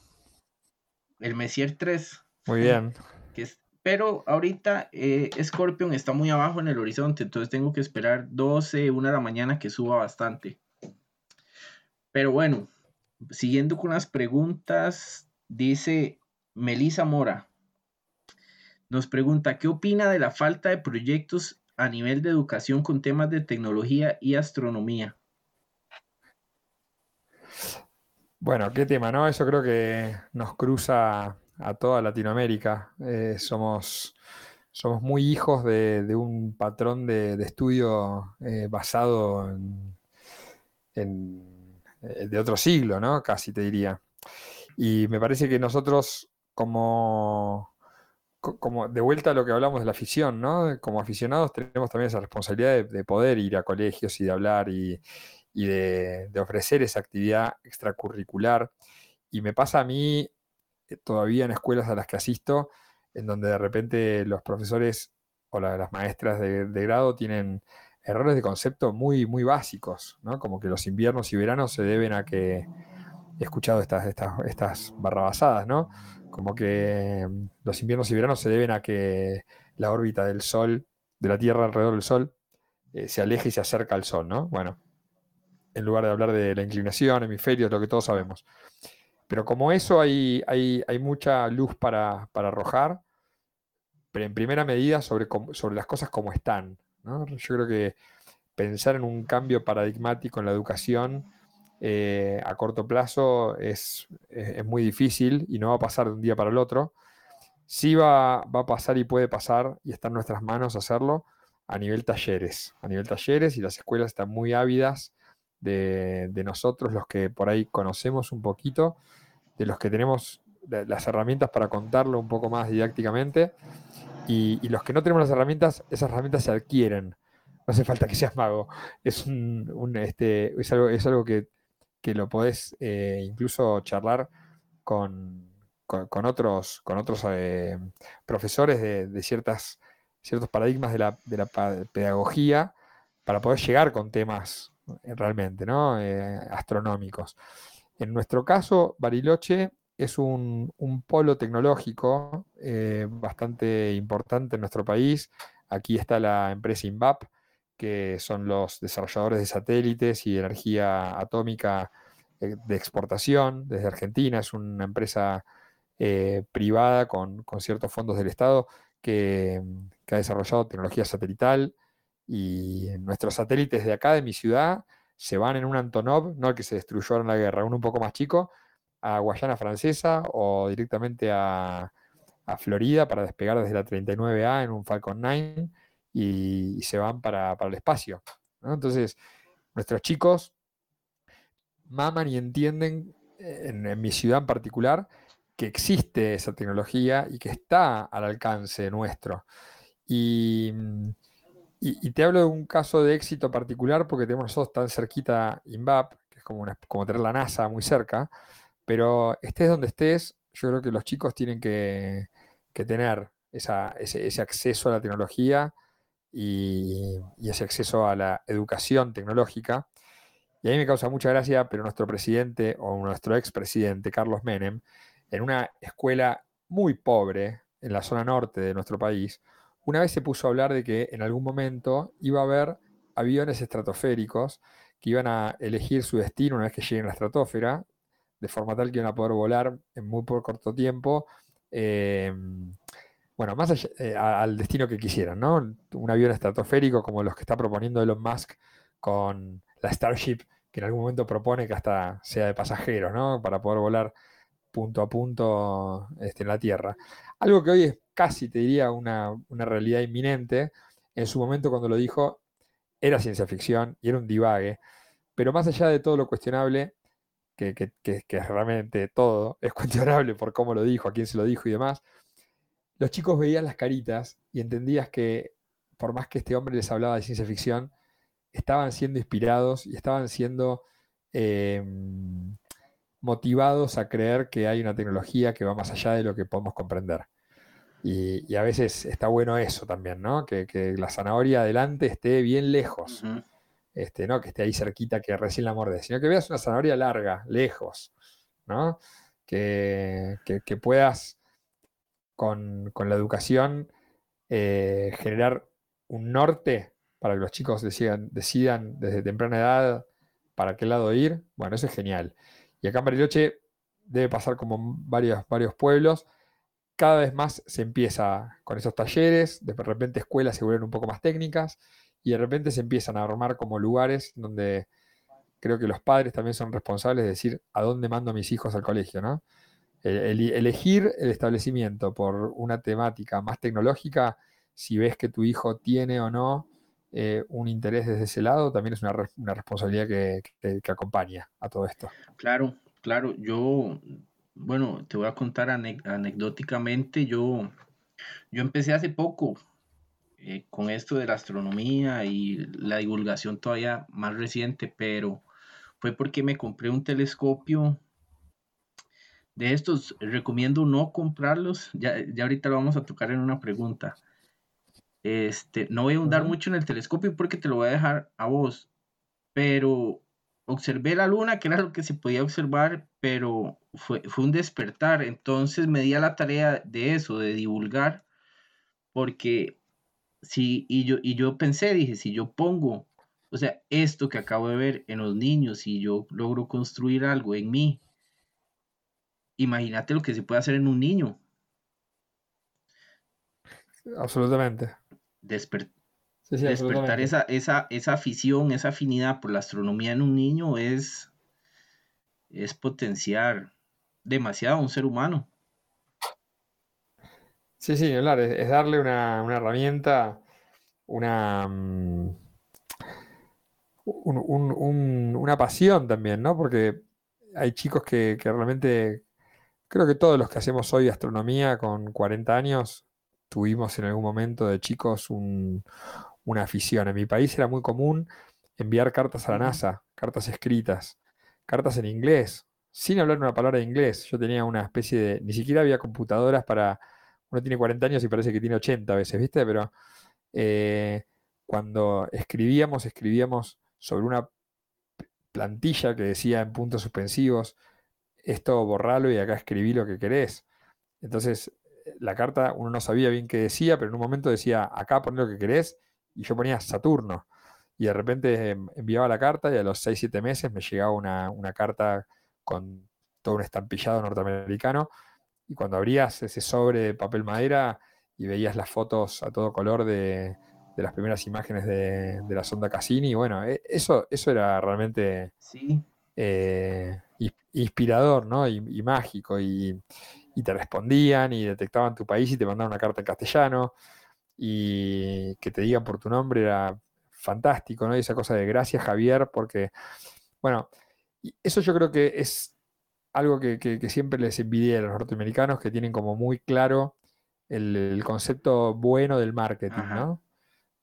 el Messier 3. Muy bien. Que pero ahorita eh, Scorpion está muy abajo en el horizonte, entonces tengo que esperar 12, 1 de la mañana que suba bastante. Pero bueno, siguiendo con las preguntas, dice Melisa Mora. Nos pregunta, ¿qué opina de la falta de proyectos a nivel de educación con temas de tecnología y astronomía? Bueno, qué tema, ¿no? Eso creo que nos cruza a toda Latinoamérica. Eh, somos, somos muy hijos de, un patrón de, estudio eh, basado en, eh, de otro siglo, ¿no? Casi te diría. Y me parece que nosotros, como, como de vuelta a lo que hablamos de la afición, ¿no? Como aficionados tenemos también esa responsabilidad de, poder ir a colegios y de hablar y, de, ofrecer esa actividad extracurricular. Y me pasa a mí eh, todavía en escuelas a las que asisto, en donde de repente los profesores o las maestras de, grado tienen errores de concepto muy, muy básicos, ¿no? Como que los inviernos y veranos se deben a que he escuchado estas, estas, estas barrabasadas, ¿no? Como que mm, los inviernos y veranos se deben a que la órbita del Sol, de la Tierra alrededor del Sol, eh, se aleja y se acerca al Sol, ¿no? Bueno, en lugar de hablar de la inclinación, hemisferios, lo que todos sabemos. Pero como eso hay, hay, mucha luz para, arrojar, pero en primera medida sobre, sobre las cosas como están. Yo creo que pensar en un cambio paradigmático en la educación eh, a corto plazo es, muy difícil y no va a pasar de un día para el otro. Sí va, va, a pasar y puede pasar, y está en nuestras manos hacerlo, a nivel talleres. A nivel talleres y las escuelas están muy ávidas de, nosotros, los que por ahí conocemos un poquito, de los que tenemos las herramientas para contarlo un poco más didácticamente. Y, los que no tenemos las herramientas, esas herramientas se adquieren. No hace falta que seas mago. Es, un, este, es, algo, es algo que, lo podés eh, incluso charlar con, con, otros, con otros eh, profesores de, ciertas, ciertos paradigmas de la, de la pedagogía para poder llegar con temas realmente, ¿no? Eh, astronómicos. En nuestro caso, Bariloche es un, polo tecnológico eh, bastante importante en nuestro país. Aquí está la empresa INVAP, que son los desarrolladores de satélites y energía atómica de exportación desde Argentina. Es una empresa privada con, ciertos fondos del Estado que ha desarrollado tecnología satelital y nuestros satélites de acá, de mi ciudad, se van en un Antonov, no el que se destruyó en la guerra, uno un poco más chico, a Guayana Francesa o directamente a, Florida para despegar desde la 39A en un Falcon 9 y, se van para, el espacio. Entonces, nuestros chicos maman y entienden, en, en mi ciudad en particular, que existe esa tecnología y que está al alcance nuestro. Y y, te hablo de un caso de éxito particular porque tenemos nosotros tan cerquita INVAP, que es como, como tener la NASA muy cerca, pero estés donde estés, yo creo que los chicos tienen que, tener ese, acceso a la tecnología y, ese acceso a la educación tecnológica. Y a mí me causa mucha gracia, pero nuestro presidente o nuestro expresidente, Carlos Menem, en una escuela muy pobre en la zona norte de nuestro país, una vez se puso a hablar de que en algún momento iba a haber aviones estratosféricos que iban a elegir su destino una vez que lleguen a la estratosfera, de forma tal que iban a poder volar en muy corto tiempo, em, bueno, más allá, eh, al destino que quisieran, ¿no? Un avión estratosférico como los que está proponiendo Elon Musk con la Starship, que en algún momento propone que hasta sea de pasajeros, ¿no? Para poder volar punto a punto este, en la Tierra. Algo que hoy es casi, te diría, una, realidad inminente. En su momento cuando lo dijo, era ciencia ficción y era un divague. Pero más allá de todo lo cuestionable, que, que, realmente todo es cuestionable por cómo lo dijo, a quién se lo dijo y demás, los chicos veían las caritas y entendías que por más que este hombre les hablaba de ciencia ficción, estaban siendo inspirados y estaban siendo em, motivados a creer que hay una tecnología que va más allá de lo que podemos comprender. Y, a veces está bueno eso también, ¿no? Que, la zanahoria adelante esté bien lejos. este, ¿no? Que esté ahí cerquita, que recién la mordes, sino que veas una zanahoria larga, lejos, ¿no? Que, puedas con, la educación eh, generar un norte para que los chicos decidan, decidan desde temprana edad para qué lado ir. Bueno, eso es genial. Y acá en Bariloche debe pasar como varios, varios pueblos. Cada vez más se empieza con esos talleres, de repente escuelas se vuelven un poco más técnicas y de repente se empiezan a armar como lugares donde creo que los padres también son responsables de decir a dónde mando a mis hijos al colegio, ¿no? elegir el establecimiento por una temática más tecnológica, si ves que tu hijo tiene o no eh, un interés desde ese lado, también es una, responsabilidad que, acompaña a todo esto. Claro, claro. Yo, bueno, te voy a contar anecdóticamente, yo, yo empecé hace poco eh, con esto de la astronomía y la divulgación todavía más reciente, pero fue porque me compré un telescopio de estos. Recomiendo no comprarlos, ya, ya ahorita lo vamos a tocar en una pregunta este, no voy a ahondar mucho en el telescopio porque te lo voy a dejar a vos, pero observé la luna, que era lo que se podía observar, pero fue, fue un despertar. Entonces me di a la tarea de eso, de divulgar, porque sí, y yo, y yo pensé, dije, si yo pongo, o sea, esto que acabo de ver en los niños, si yo logro construir algo en mí, imagínate lo que se puede hacer en un niño. Absolutamente despertar esa, esa, esa afición, esa afinidad por la astronomía en un niño es, es potenciar demasiado a un ser humano. Sí, sí, hablar, es, darle una, herramienta, una, mm, una pasión también, ¿no? Porque hay chicos que, que, realmente, creo que todos los que hacemos hoy astronomía con 40 años, tuvimos en algún momento de chicos una afición. En mi país era muy común enviar cartas a la NASA, cartas escritas, cartas en inglés, sin hablar una palabra de inglés. Yo tenía una especie de, ni siquiera había computadoras para, uno tiene 40 años y parece que tiene 80 a veces, ¿viste? Pero eh, cuando escribíamos, escribíamos sobre una plantilla que decía en puntos suspensivos, esto borralo y acá escribí lo que querés. Entonces, la carta uno no sabía bien qué decía, pero en un momento decía, acá pon lo que querés, y yo ponía Saturno. Y de repente em, enviaba la carta y a los 6-7 meses me llegaba una, carta con todo un estampillado norteamericano. Y cuando abrías ese sobre de papel madera y veías las fotos a todo color de, las primeras imágenes de, la sonda Cassini, bueno, e, eso, eso era realmente eh, inspirador ¿no? y mágico. Y, y te respondían y detectaban tu país y te mandaban una carta en castellano y que te digan por tu nombre era fantástico, ¿no? Y esa cosa de gracias Javier, porque, bueno, eso yo creo que es algo que, siempre les envidié a los norteamericanos, que tienen como muy claro el, concepto bueno del marketing, ¿no?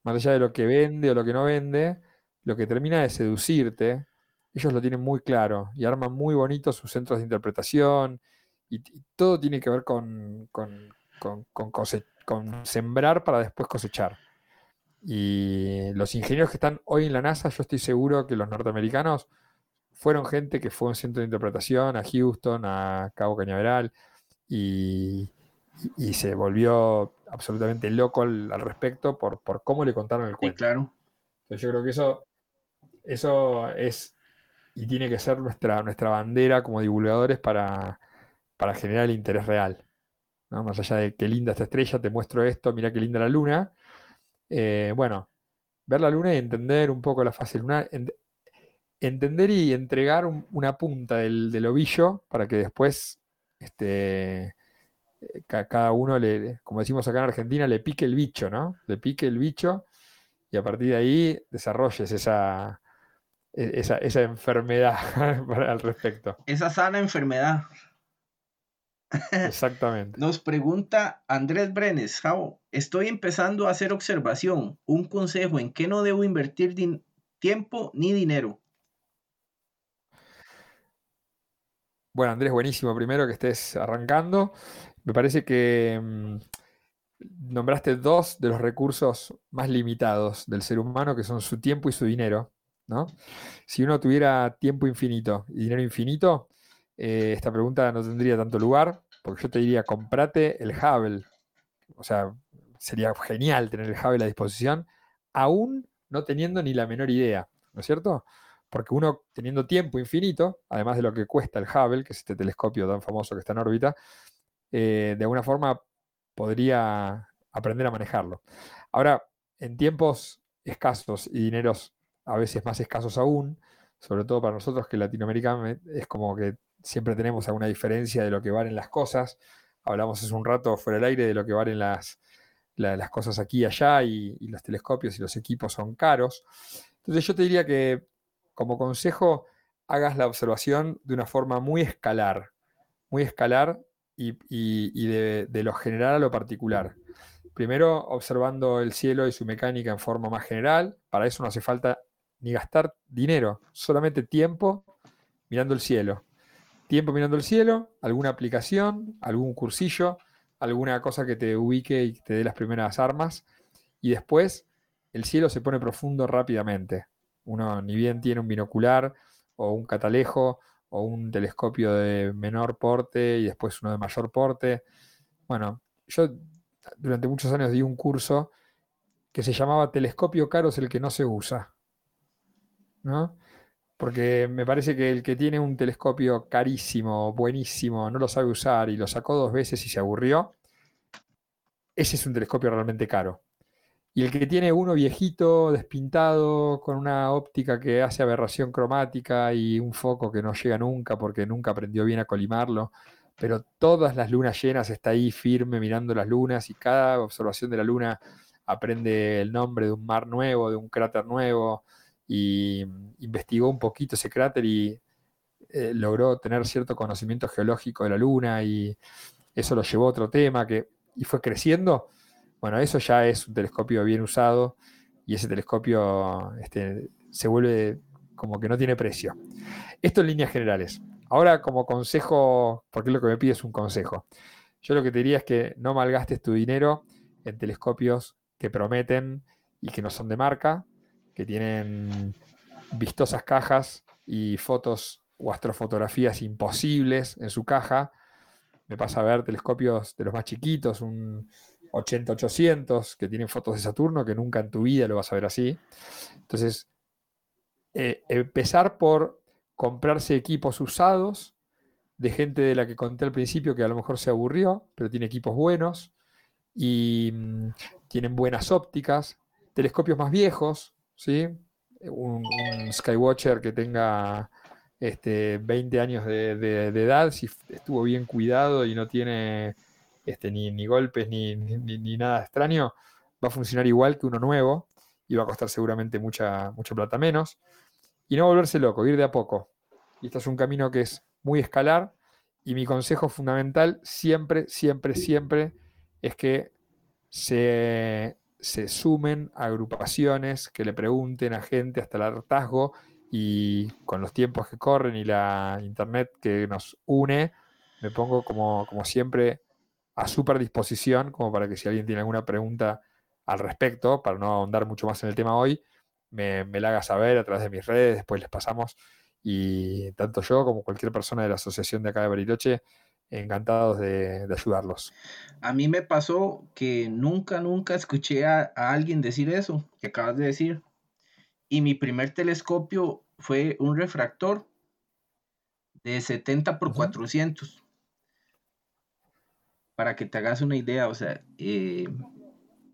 Más allá de lo que vende o lo que no vende, lo que termina de seducirte, ellos lo tienen muy claro y arman muy bonitos sus centros de interpretación y, todo tiene que ver con, con, sembrar para después cosechar. Y los ingenieros que están hoy en la NASA, yo estoy seguro que los norteamericanos fueron gente que fue a un centro de interpretación, a Houston, a Cabo Cañaveral, y, se volvió absolutamente loco al, respecto por, por, cómo le contaron el cuento. claro. Entonces yo creo que eso, eso es y tiene que ser nuestra, nuestra bandera como divulgadores para, para generar el interés real. Más allá de qué linda esta estrella, te muestro esto, mira qué linda la luna. Eh, bueno, ver la luna y entender un poco la fase lunar, entender y entregar una punta del, ovillo para que después este, eh, cada uno, le, como decimos acá en Argentina, le pique el bicho, ¿no? Le pique el bicho y a partir de ahí desarrolles esa, e, esa, esa enfermedad al respecto. Esa sana enfermedad. Exactamente. Nos pregunta Andrés Brenes, Jao, estoy empezando a hacer observación. Un consejo en qué no debo invertir tiempo ni dinero. Bueno, Andrés, buenísimo. Primero que estés arrancando. Me parece que mm, nombraste dos de los recursos más limitados del ser humano, que son su tiempo y su dinero. ¿no? Si uno tuviera tiempo infinito y dinero infinito, eh, esta pregunta no tendría tanto lugar, porque yo te diría, comprate el Hubble. O sea, sería genial tener el Hubble a disposición, aún no teniendo ni la menor idea, ¿no es cierto? porque uno teniendo tiempo infinito, además de lo que cuesta el Hubble, que es este telescopio tan famoso que está en órbita, eh, de alguna forma podría aprender a manejarlo. Ahora, en tiempos escasos y dineros a veces más escasos aún, sobre todo para nosotros que Latinoamérica es como que siempre tenemos alguna diferencia de lo que valen las cosas. Hablamos hace un rato fuera del aire de lo que valen las, las cosas aquí y allá y, los telescopios y los equipos son caros. Entonces yo te diría que como consejo hagas la observación de una forma muy escalar, muy escalar y, de, de, lo general a lo particular. Primero observando el cielo y su mecánica en forma más general, para eso no hace falta ni gastar dinero, solamente tiempo mirando el cielo. Tiempo mirando el cielo, alguna aplicación, algún cursillo, alguna cosa que te ubique y te dé las primeras armas. Y después el cielo se pone profundo rápidamente. Uno ni bien tiene un binocular o un catalejo o un telescopio de menor porte y después uno de mayor porte. Bueno, yo durante muchos años di un curso que se llamaba Telescopio caro es el que no se usa. ¿No? Porque me parece que el que tiene un telescopio carísimo, buenísimo, no lo sabe usar y lo sacó dos veces y se aburrió, ese es un telescopio realmente caro. Y el que tiene uno viejito, despintado, con una óptica que hace aberración cromática y un foco que no llega nunca porque nunca aprendió bien a colimarlo, pero todas las lunas llenas está ahí firme mirando las lunas y cada observación de la luna aprende el nombre de un mar nuevo, de un cráter nuevo, y investigó un poquito ese cráter y eh, logró tener cierto conocimiento geológico de la Luna y eso lo llevó a otro tema que, y fue creciendo. Bueno, eso ya es un telescopio bien usado y ese telescopio este, se vuelve como que no tiene precio. Esto en líneas generales. Ahora como consejo, porque lo que me pide es un consejo. Yo lo que te diría es que no malgastes tu dinero en telescopios que prometen y que no son de marca, que tienen vistosas cajas y fotos o astrofotografías imposibles en su caja. Me pasa a ver telescopios de los más chiquitos, un 80-800, que tienen fotos de Saturno, que nunca en tu vida lo vas a ver así. Entonces, eh, empezar por comprarse equipos usados de gente de la que conté al principio que a lo mejor se aburrió, pero tiene equipos buenos y mm, tienen buenas ópticas, telescopios más viejos, ¿sí? Un, Skywatcher que tenga este, 20 años de, edad, si estuvo bien cuidado y no tiene este, ni, golpes ni, nada extraño, va a funcionar igual que uno nuevo y va a costar seguramente mucha, mucha plata menos. Y no volverse loco, ir de a poco. Y este es un camino que es muy escalar y mi consejo fundamental siempre, siempre, siempre es que se se sumen agrupaciones que le pregunten a gente hasta el hartazgo y con los tiempos que corren y la internet que nos une, me pongo como, como siempre a súper disposición como para que si alguien tiene alguna pregunta al respecto, para no ahondar mucho más en el tema hoy, me, me la haga saber a través de mis redes, después les pasamos. Y tanto yo como cualquier persona de la asociación de acá de Bariloche encantados de, ayudarlos. A mí me pasó que nunca, nunca escuché a, alguien decir eso que acabas de decir. Y mi primer telescopio fue un refractor de 70 por 400. Para que te hagas una idea, o sea... Eh,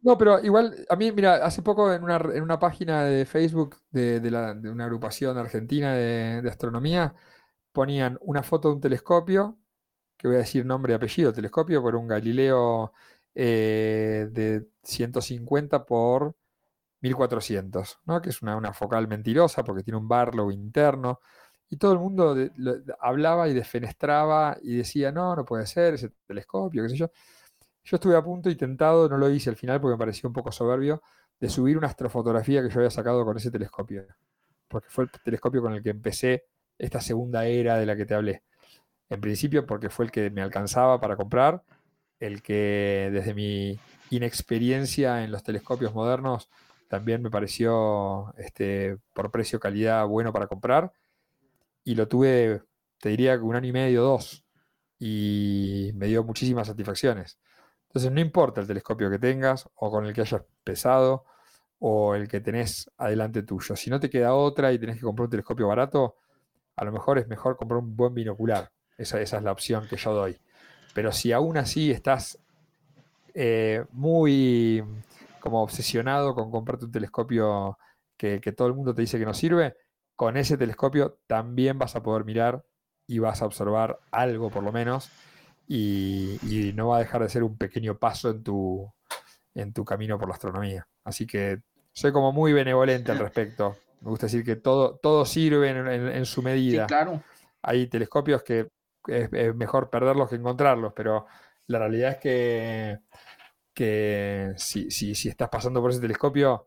no, pero igual, a mí, mira, hace poco en una, en una página de Facebook de, de, una agrupación argentina de astronomía, ponían una foto de un telescopio que voy a decir nombre y apellido, telescopio, por un Galileo eh, de 150 por 1400, ¿no? que es una, focal mentirosa porque tiene un barlow interno. Y todo el mundo hablaba y desfenestraba y decía, no, no puede ser ese telescopio, qué sé yo. Yo estuve a punto y tentado, no lo hice al final porque me pareció un poco soberbio, de subir una astrofotografía que yo había sacado con ese telescopio. Porque fue el telescopio con el que empecé esta segunda era de la que te hablé. En principio porque fue el que me alcanzaba para comprar, el que desde mi inexperiencia en los telescopios modernos también me pareció este, por precio calidad bueno para comprar. Y lo tuve, te diría un año y medio, dos. Y me dio muchísimas satisfacciones. Entonces no importa el telescopio que tengas o con el que hayas pesado o el que tenés adelante tuyo. Si no te queda otra y tenés que comprar un telescopio barato, a lo mejor es mejor comprar un buen binocular. Esa, esa es la opción que yo doy. Pero si aún así estás eh, muy como obsesionado con comprarte un telescopio que, todo el mundo te dice que no sirve, con ese telescopio también vas a poder mirar y vas a observar algo por lo menos y, y, no va a dejar de ser un pequeño paso en tu, en tu camino por la astronomía. Así que soy como muy benevolente al respecto. Me gusta decir que todo, todo sirve en, su medida. claro. Hay telescopios que es, mejor perderlos que encontrarlos, pero la realidad es que, que si, si, estás pasando por ese telescopio,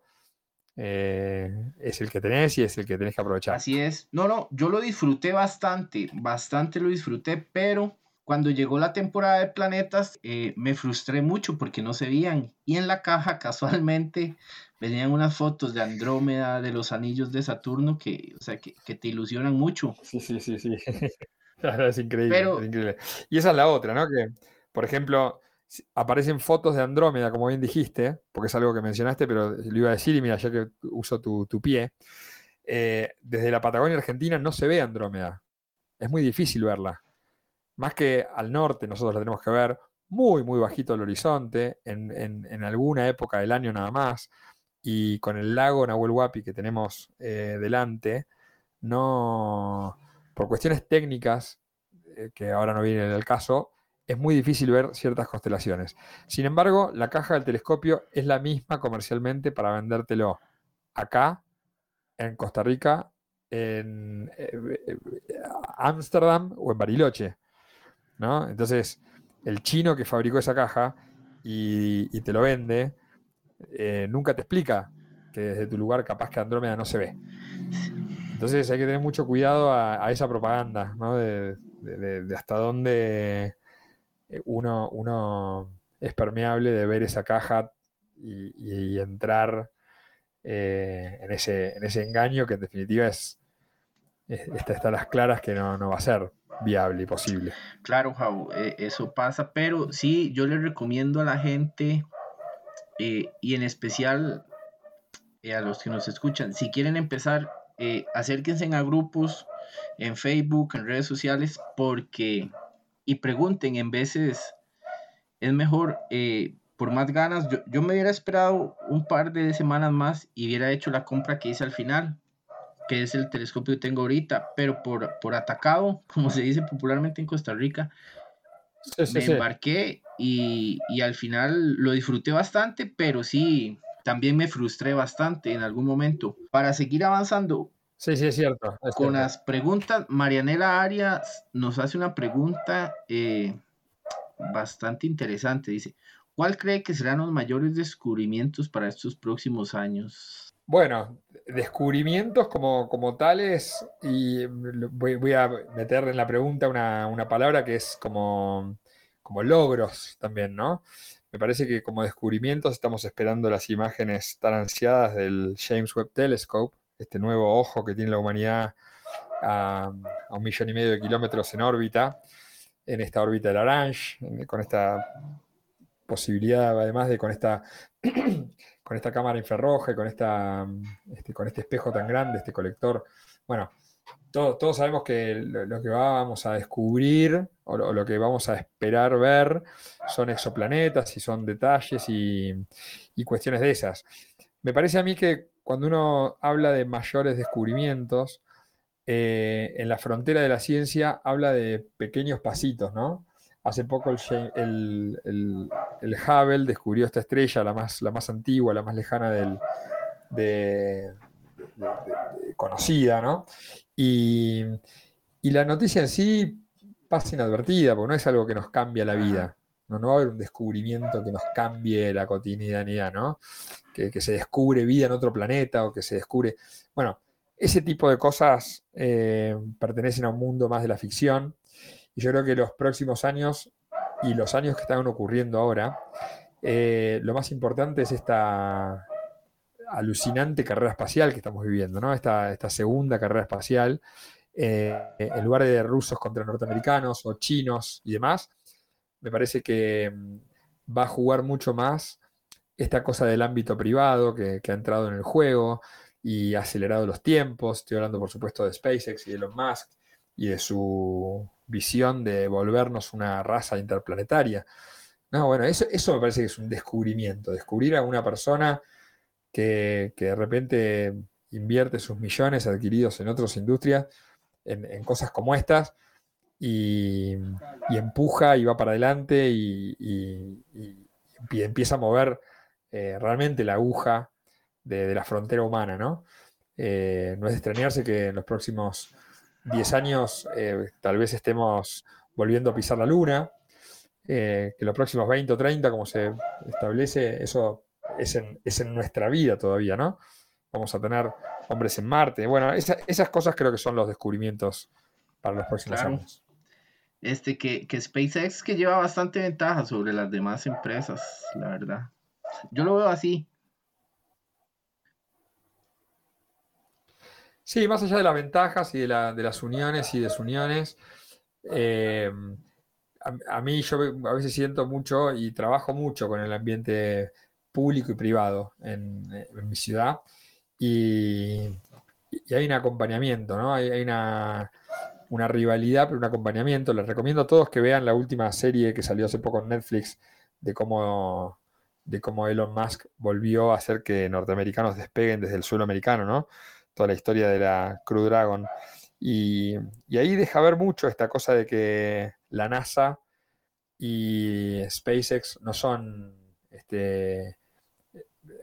eh, es el que tenés y es el que tenés que aprovechar. Así es. No, no, yo lo disfruté bastante, bastante lo disfruté, pero cuando llegó la temporada de planetas, eh, me frustré mucho porque no se veían. Y en la caja, casualmente, venían unas fotos de Andrómeda, de los anillos de Saturno, que, o sea, que, te ilusionan mucho. Sí, sí, sí, sí. es, increíble, es increíble. Y esa es la otra, ¿no? Que, por ejemplo, aparecen fotos de Andrómeda, como bien dijiste, porque es algo que mencionaste, pero lo iba a decir, y mira, ya que uso tu, pie, eh, desde la Patagonia Argentina no se ve Andrómeda. Es muy difícil verla más que al norte, nosotros la tenemos que ver muy, muy bajito el horizonte, en, alguna época del año nada más, y con el lago Nahuel Huapi que tenemos eh, delante, no, por cuestiones técnicas, eh, que ahora no viene el caso, es muy difícil ver ciertas constelaciones. Sin embargo, la caja del telescopio es la misma comercialmente para vendértelo acá, en Costa Rica, en eh, Ámsterdam o en Bariloche. Entonces, el chino que fabricó esa caja y, te lo vende, eh, nunca te explica que desde tu lugar capaz que Andrómeda no se ve. Entonces hay que tener mucho cuidado a, esa propaganda, De, hasta dónde uno, uno, es permeable de ver esa caja y, entrar eh, en, ese, en, ese, engaño que en definitiva es, está, a las claras que no, no va a ser viable y posible. Claro, Jau, eh, eso pasa, pero sí, yo le recomiendo a la gente eh, y en especial eh, a los que nos escuchan, si quieren empezar, acérquense a grupos en Facebook, en redes sociales, porque y pregunten, en veces es mejor, por más ganas, yo, yo me hubiera esperado un par de semanas más y hubiera hecho la compra que hice al final que es el telescopio que tengo ahorita, pero por, por atacado, como se dice popularmente en Costa Rica, me embarqué y, al final lo disfruté bastante, pero sí, también me frustré bastante en algún momento. Para seguir avanzando. Sí, sí, es cierto. con las preguntas, Marianela Arias nos hace una pregunta eh, bastante interesante. Dice, ¿cuál cree que serán los mayores descubrimientos para estos próximos años? Bueno, descubrimientos como, como tales, y voy, a meter en la pregunta una, palabra que es como, como logros también, ¿no? Me parece que como descubrimientos estamos esperando las imágenes tan ansiadas del James Webb Telescope, este nuevo ojo que tiene la humanidad a, un millón y medio de kilómetros en órbita, en esta órbita de Lagrange, con esta posibilidad, además de con esta con esta cámara infrarroja y con, esta, este, con este espejo tan grande, este colector. Bueno, todos sabemos que lo, que vamos a descubrir o lo, que vamos a esperar ver son exoplanetas y son detalles y, cuestiones de esas. Me parece a mí que cuando uno habla de mayores descubrimientos, eh, en la frontera de la ciencia habla de pequeños pasitos, ¿no? Hace poco el, Hubble descubrió esta estrella, la más, la más antigua, la más lejana del, de, conocida, ¿no? Y, la noticia en sí pasa inadvertida, porque no es algo que nos cambia la vida. No, no va a haber un descubrimiento que nos cambie la cotidianidad, ¿no? Que, se descubre vida en otro planeta o que se descubre. Bueno, ese tipo de cosas eh, pertenecen a un mundo más de la ficción y yo creo que los próximos años y los años que están ocurriendo ahora, eh, lo más importante es esta alucinante carrera espacial que estamos viviendo, ¿no? Esta, segunda carrera espacial, eh, en lugar de rusos contra norteamericanos o chinos y demás, me parece que mm, va a jugar mucho más esta cosa del ámbito privado que, ha entrado en el juego y ha acelerado los tiempos. Estoy hablando, por supuesto, de SpaceX y de Elon Musk y de su visión de volvernos una raza interplanetaria. No, bueno, eso me parece que es un descubrimiento, descubrir a una persona que, de repente invierte sus millones adquiridos en otras industrias en, cosas como estas y, empuja y va para adelante y, empieza a mover eh, realmente la aguja de, la frontera humana, ¿no? Eh, no es extrañarse que en los próximos 10 años eh, tal vez estemos volviendo a pisar la luna, que los próximos 20 o 30, como se establece, eso es en, nuestra vida todavía, ¿no? Vamos a tener hombres en Marte. Bueno, esas cosas creo que son los descubrimientos para los próximos años. Este, que, que SpaceX que lleva bastante ventaja sobre las demás empresas, la verdad. Yo lo veo así. Sí, más allá de las ventajas y de, las uniones y desuniones, eh, a, mí yo a veces siento mucho y trabajo mucho con el ambiente público y privado en, mi ciudad. Y, hay un acompañamiento, ¿no? Hay, una, rivalidad, pero un acompañamiento. Les recomiendo a todos que vean la última serie que salió hace poco en Netflix de cómo, de cómo Elon Musk volvió a hacer que norteamericanos despeguen desde el suelo americano, ¿no? Toda la historia de la Crew Dragon. Y, y ahí deja ver mucho esta cosa de que la NASA y SpaceX no son este,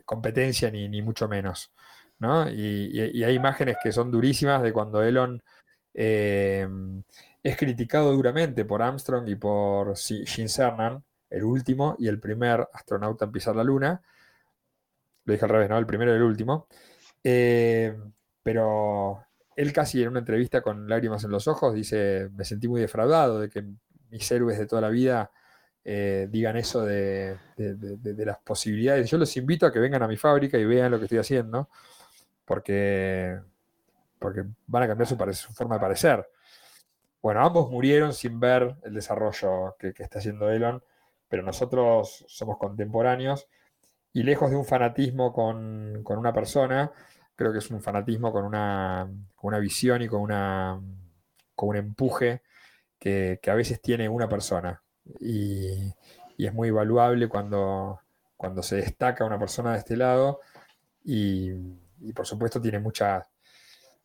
competencia ni, mucho menos. ¿no? Y, hay imágenes que son durísimas de cuando Elon eh, es criticado duramente por Armstrong y por Gene Cernan, el último y el primer astronauta en pisar la Luna. Lo dije al revés, ¿no? El primero y el último. Eh, pero él casi en una entrevista con lágrimas en los ojos dice, me sentí muy defraudado de que mis héroes de toda la vida eh, digan eso de, las posibilidades. Yo los invito a que vengan a mi fábrica y vean lo que estoy haciendo, porque, porque van a cambiar su, forma de parecer. Bueno, ambos murieron sin ver el desarrollo que, está haciendo Elon, pero nosotros somos contemporáneos y lejos de un fanatismo con, una persona, creo que es un fanatismo con una, visión y con, una, con un empuje que, que a veces tiene una persona y, es muy evaluable cuando, cuando se destaca una persona de este lado y, por supuesto tiene mucha,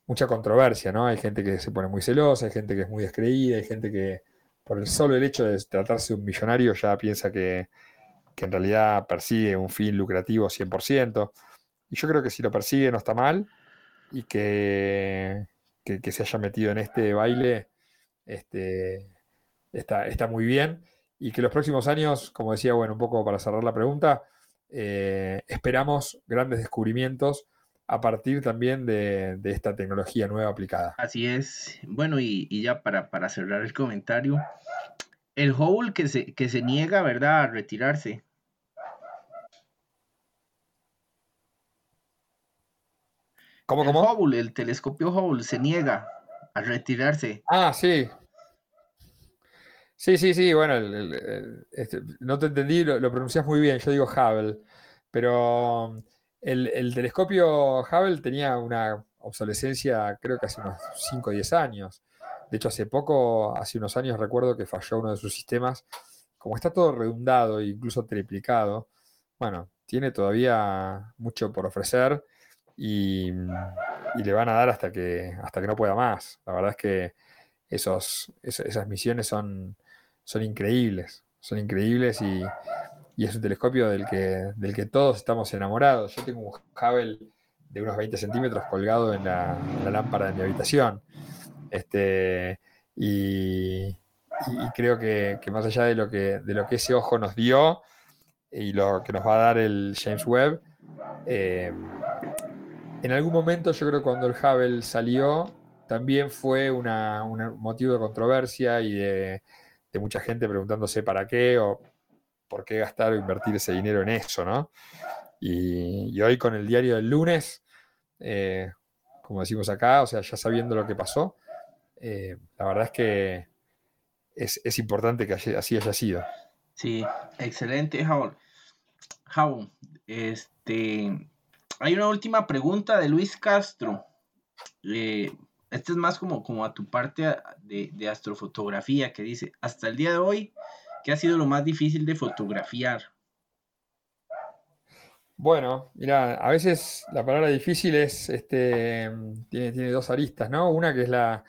mucha controversia, ¿no? Hay gente que se pone muy celosa, hay gente que es muy descreída, hay gente que por el solo el hecho de tratarse de un millonario ya piensa que, en realidad persigue un fin lucrativo 100%. Y yo creo que si lo persigue no está mal y que, que se haya metido en este baile este, está, muy bien y que los próximos años, como decía, bueno, un poco para cerrar la pregunta, eh, esperamos grandes descubrimientos a partir también de, esta tecnología nueva aplicada. Así es. Bueno, y, ya para, para, cerrar el comentario, el Hubble que se, que se niega, ¿verdad?, a retirarse. ¿Cómo, el cómo? Hubble, el telescopio Hubble se niega a retirarse. Ah, sí, Sí, sí, sí, bueno, este, no te entendí, lo, pronuncias muy bien, yo digo Hubble, pero el, telescopio Hubble tenía una obsolescencia creo que hace unos 5 o 10 años. De hecho, hace poco, hace unos años recuerdo que falló uno de sus sistemas. Como está todo redundado e incluso triplicado, bueno, tiene todavía mucho por ofrecer y, le van a dar hasta que, hasta que no pueda más. La verdad es que esos, esas misiones son, son increíbles, son increíbles y, es un telescopio del que, del que todos estamos enamorados. Yo tengo un Hubble de unos 20 centímetros colgado en la, lámpara de mi habitación. Este, y, creo que, más allá de lo que, de lo que ese ojo nos dio y lo que nos va a dar el James Webb, eh, en algún momento yo creo que cuando el Hubble salió, también fue un motivo de controversia y de, mucha gente preguntándose para qué o por qué gastar o invertir ese dinero en eso, ¿no? Y, hoy con el diario del lunes, eh, como decimos acá, o sea, ya sabiendo lo que pasó, eh, la verdad es que es, importante que así haya sido. Sí, excelente, Jaúl. Jaúl, Este, hay una última pregunta de Luis Castro. Eh, este es más como, como a tu parte de, de, astrofotografía, que dice, hasta el día de hoy, ¿qué ha sido lo más difícil de fotografiar? Bueno, mira, a veces la palabra difícil es, este, tiene, tiene dos aristas, ¿no? Una que es la,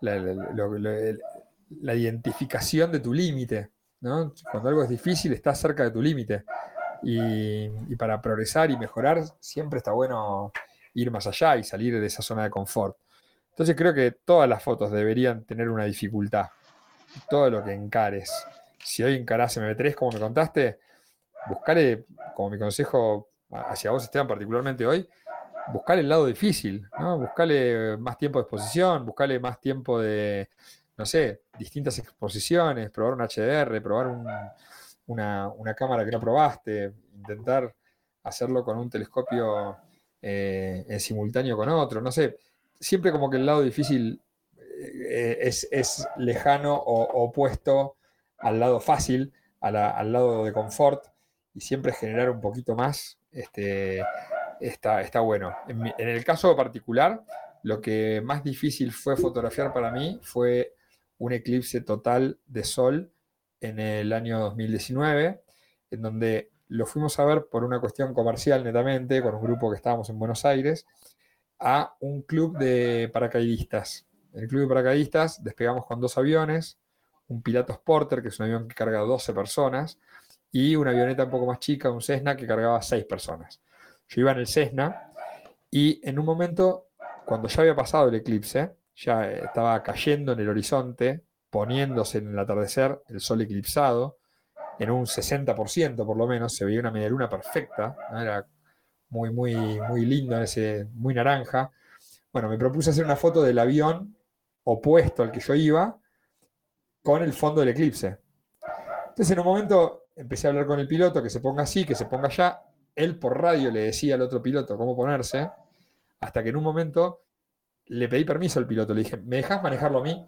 la, identificación de tu límite, ¿no? Cuando algo es difícil, estás cerca de tu límite. Y, y, para progresar y mejorar, siempre está bueno ir más allá y salir de esa zona de confort. Entonces creo que todas las fotos deberían tener una dificultad. Todo lo que encares. Si hoy encarás MB3, como me contaste, buscale, como mi consejo hacia vos, Esteban, particularmente hoy, buscale el lado difícil, ¿no? Buscale más tiempo de exposición, buscale más tiempo de, no sé, distintas exposiciones, probar un HDR, probar una, cámara que no probaste, intentar hacerlo con un telescopio eh, en simultáneo con otro, no sé. Siempre como que el lado difícil eh, es, lejano o opuesto al lado fácil, al lado de confort y siempre generar un poquito más, este, está, está bueno. En, el caso particular, lo que más difícil fue fotografiar para mí fue un eclipse total de sol en el año 2019, en donde lo fuimos a ver por una cuestión comercial netamente, con un grupo que estábamos en Buenos Aires, a un club de paracaidistas. En el club de paracaidistas despegamos con dos aviones, un Pilato Porter, que es un avión que carga 12 personas, y una avioneta un poco más chica, un Cessna, que cargaba 6 personas. Yo iba en el Cessna y en un momento, cuando ya había pasado el eclipse, ya estaba cayendo en el horizonte, poniéndose en el atardecer, el sol eclipsado, en un 60% por lo menos, se veía una media luna perfecta, era muy, muy, muy lindo, ese, muy naranja. Bueno, me propuse hacer una foto del avión opuesto al que yo iba, con el fondo del eclipse. Entonces en un momento empecé a hablar con el piloto, que se ponga así, que se ponga allá. Él por radio le decía al otro piloto cómo ponerse, hasta que en un momento le pedí permiso al piloto, le dije, ¿me dejas manejarlo a mí?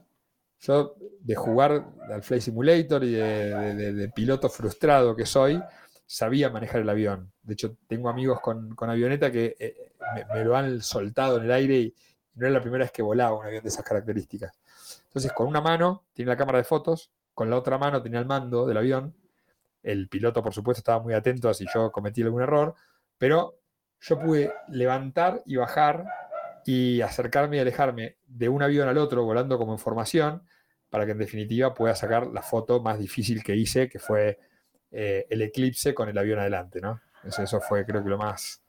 Yo, de jugar al Flight Simulator y de, piloto frustrado que soy, sabía manejar el avión. De hecho, tengo amigos con, avioneta que eh, me, lo han soltado en el aire y no era la primera vez que volaba un avión de esas características. Entonces, con una mano tiene la cámara de fotos, con la otra mano tenía el mando del avión. El piloto, por supuesto, estaba muy atento a si yo cometí algún error, pero yo pude levantar y bajar y acercarme y alejarme de un avión al otro volando como información para que en definitiva pueda sacar la foto más difícil que hice, que fue eh, el eclipse con el avión adelante, ¿no? Eso, fue creo que lo más,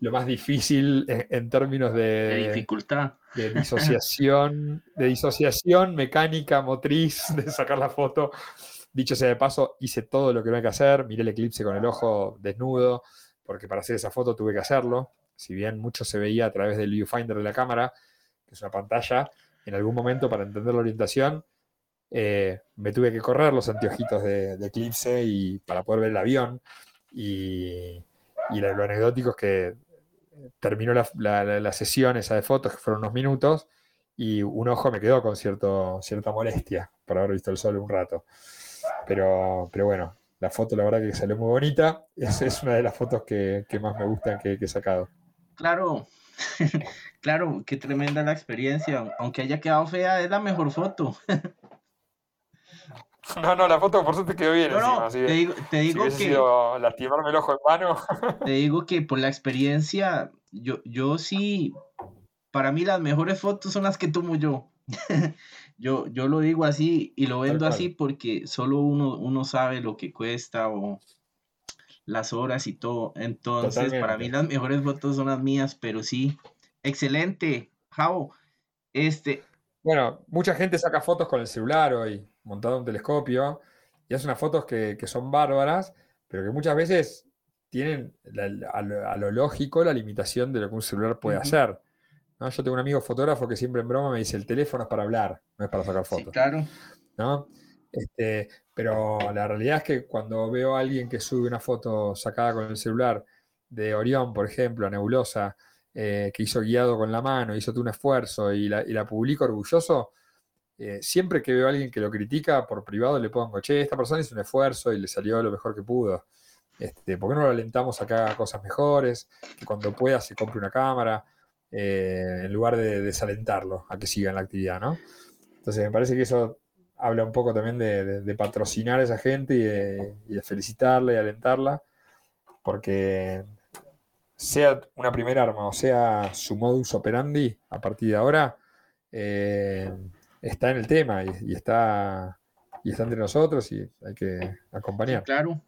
lo más difícil en, términos de, de, dificultad. De disociación, de disociación mecánica, motriz, de sacar la foto. Dicho sea de paso, hice todo lo que no hay que hacer, miré el eclipse con el ojo desnudo, porque para hacer esa foto tuve que hacerlo. Si bien mucho se veía a través del viewfinder de la cámara, que es una pantalla, en algún momento para entender la orientación, eh, me tuve que correr los anteojitos de, eclipse y para poder ver el avión. Y, y lo anecdótico es que terminó la, sesión esa de fotos, que fueron unos minutos, y un ojo me quedó con cierto, cierta molestia por haber visto el sol un rato. Pero, pero bueno, la foto la verdad que salió muy bonita. Es, es una de las fotos que, más me gustan que, he sacado. Claro, claro, qué tremenda la experiencia. Aunque haya quedado fea, es la mejor foto. No, no, la foto por suerte quedó bien. No, te digo, te digo que. lastimarme el ojo en mano. Te digo que por la experiencia, yo, yo sí. Para mí, las mejores fotos son las que tomo yo. yo, yo lo digo así y lo vendo así porque solo uno, uno sabe lo que cuesta o las horas y todo. Entonces, para mí, las mejores fotos son las mías, pero sí. Excelente, Javo. Este. Bueno, mucha gente saca fotos con el celular hoy montado un telescopio y hace unas fotos que, son bárbaras, pero que muchas veces tienen a, lo, lógico la limitación de lo que un celular puede hacer. ¿no? Yo tengo un amigo fotógrafo que siempre en broma me dice, el teléfono es para hablar, no es para sacar fotos. claro. ¿no? Este, pero la realidad es que cuando veo a alguien que sube una foto sacada con el celular de Orión, por ejemplo, a Nebulosa, eh, que hizo guiado con la mano, hizo un esfuerzo y la, y la publica orgulloso, eh, siempre que veo a alguien que lo critica por privado le pongo, che, esta persona hizo un esfuerzo y le salió lo mejor que pudo. Este, ¿Por qué no lo alentamos a que haga cosas mejores? Que cuando pueda se compre una cámara, eh, en lugar de desalentarlo a que siga en la actividad, ¿no? Entonces me parece que eso habla un poco también de, patrocinar a esa gente y de, felicitarla y alentarla, porque sea una primera arma o sea su modus operandi a partir de ahora, eh, está en el tema y, está, y está entre nosotros y hay que acompañar. claro,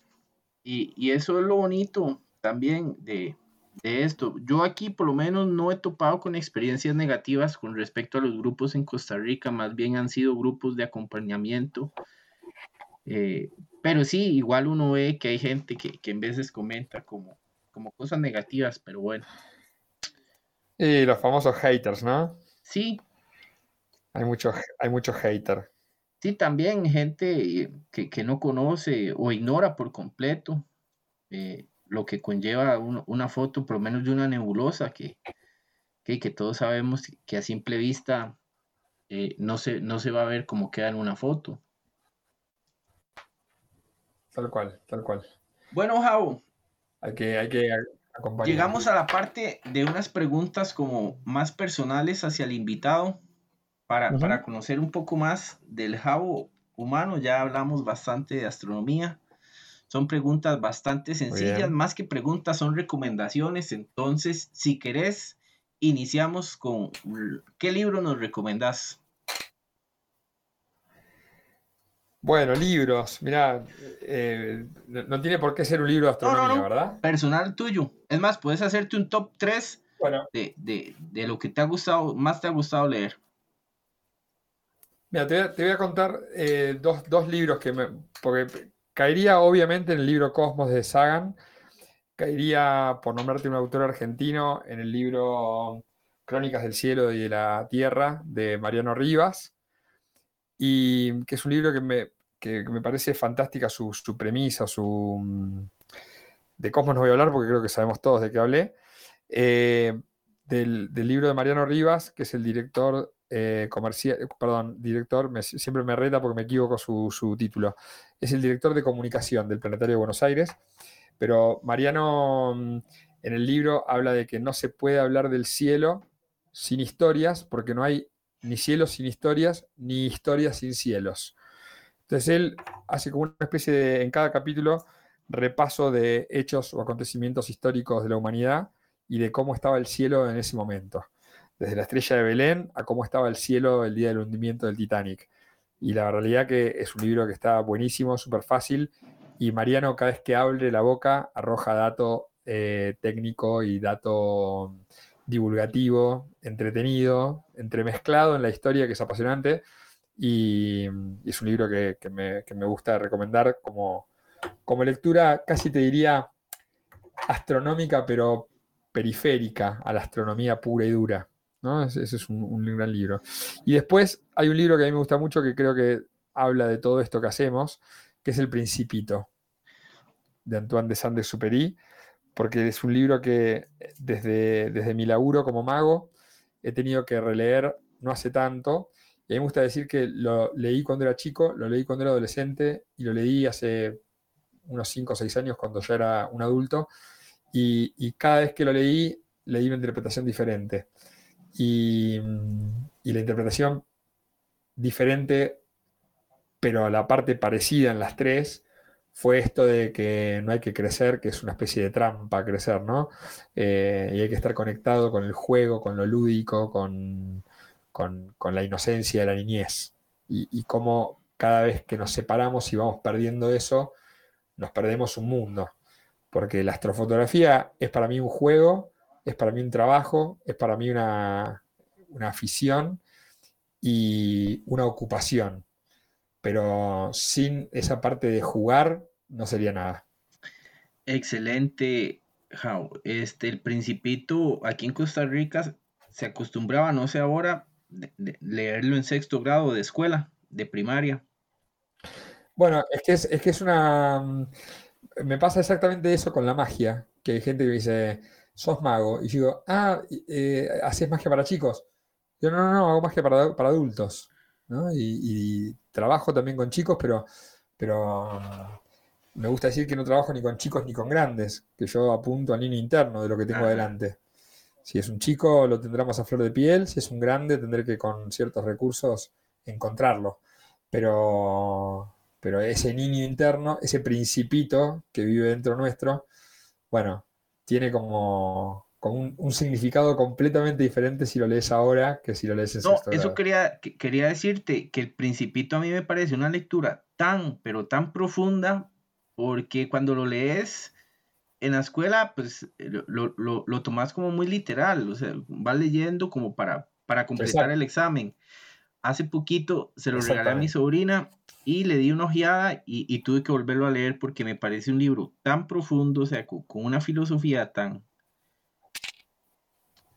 y, y, eso es lo bonito también de, de esto. Yo aquí por lo menos no he topado con experiencias negativas con respecto a los grupos en Costa Rica, más bien han sido grupos de acompañamiento. Eh, pero sí, igual uno ve que hay gente que, que en veces comenta como, como cosas negativas, pero bueno. Y los famosos haters, ¿no? Sí. Hay muchos hay mucho hater. Sí, también gente que, que, no conoce o ignora por completo. Eh, lo que conlleva una foto, por lo menos de una nebulosa, que, que, todos sabemos que a simple vista eh, no, se, no se va a ver cómo queda en una foto. Tal cual, tal cual. Bueno, Javo. Hay que, hay que acompañar. Llegamos a la parte de unas preguntas como más personales hacia el invitado para, para conocer un poco más del Javo humano. Ya hablamos bastante de astronomía. Son preguntas bastante sencillas, más que preguntas son recomendaciones. Entonces, si querés, iniciamos con ¿qué libro nos recomendás? Bueno, libros, mira, eh, no, tiene por qué ser un libro de astronomía, ¿verdad? Personal tuyo. Es más, puedes hacerte un top 3 de, lo que te ha gustado, más te ha gustado leer. Mira, te voy a, contar eh, dos, dos, libros que me. Porque Caería obviamente en el libro Cosmos de Sagan, caería, por nombrarte un autor argentino, en el libro Crónicas del Cielo y de la Tierra de Mariano Rivas, y que es un libro que me, me parece fantástica su, premisa, su... Mm, de Cosmos no voy a hablar porque creo que sabemos todos de qué hablé. Eh, del, libro de Mariano Rivas, que es el director eh, comercial, eh, perdón, director, siempre me reta porque me equivoco su, título, es el director de comunicación del Planetario de Buenos Aires, pero Mariano mm, en el libro habla de que no se puede hablar del cielo sin historias, porque no hay ni cielos sin historias, ni historias sin cielos. Entonces él hace como una especie de, en cada capítulo, repaso de hechos o acontecimientos históricos de la humanidad y de cómo estaba el cielo en ese momento desde la estrella de Belén a cómo estaba el cielo el día del hundimiento del Titanic. Y la realidad que es un libro que está buenísimo, súper fácil, y Mariano cada vez que hable la boca arroja dato eh, técnico y dato divulgativo, entretenido, entremezclado en la historia que es apasionante, y, es un libro que, me, gusta recomendar como, como lectura, casi te diría astronómica, pero periférica a la astronomía pura y dura. Ese, es un, gran libro. Y después hay un libro que a mí me gusta mucho que creo que habla de todo esto que hacemos, que es El Principito, de Antoine de Saint-Exupéry, porque es un libro que desde, desde mi laburo como mago he tenido que releer no hace tanto. Y a mí me gusta decir que lo leí cuando era chico, lo leí cuando era adolescente y lo leí hace unos 5 o 6 años cuando ya era un adulto. Y, cada vez que lo leí, leí una interpretación diferente. Y, la interpretación diferente, pero a la parte parecida en las tres, fue esto de que no hay que crecer, que es una especie de trampa crecer, ¿no? Eh, y hay que estar conectado con el juego, con lo lúdico, con, la inocencia de la niñez. Y, cómo cada vez que nos separamos y vamos perdiendo eso, nos perdemos un mundo. Porque la astrofotografía es para mí un juego es para mí un trabajo, es para mí una, afición y una ocupación. Pero sin esa parte de jugar no sería nada. Excelente, Jau. Este, el principito aquí en Costa Rica se acostumbraba, no sé ahora, leerlo en sexto grado de escuela, de primaria. Bueno, es que es, es que es una... Mm, me pasa exactamente eso con la magia, que hay gente que dice, sos mago. Y yo digo, ah, eh, ¿haces magia para chicos? Yo no, no, no, hago magia para, para adultos. ¿no? Y, trabajo también con chicos, pero, pero me gusta decir que no trabajo ni con chicos ni con grandes, que yo apunto al niño interno de lo que tengo adelante. Si es un chico, lo tendrá más a flor de piel, si es un grande, tendré que con ciertos recursos encontrarlo. Pero, pero ese niño interno, ese principito que vive dentro nuestro, bueno, tiene como, un, significado completamente diferente si lo lees ahora que si lo lees en No, eso quería, quería decirte, que el principito a mí me parece una lectura tan, pero tan profunda, porque cuando lo lees en la escuela, pues lo, lo, tomas como muy literal, o sea, vas leyendo como para, para completar el examen. Hace poquito se lo regalé a mi sobrina y le di una ojeada y, tuve que volverlo a leer porque me parece un libro tan profundo, o sea, con, una filosofía tan,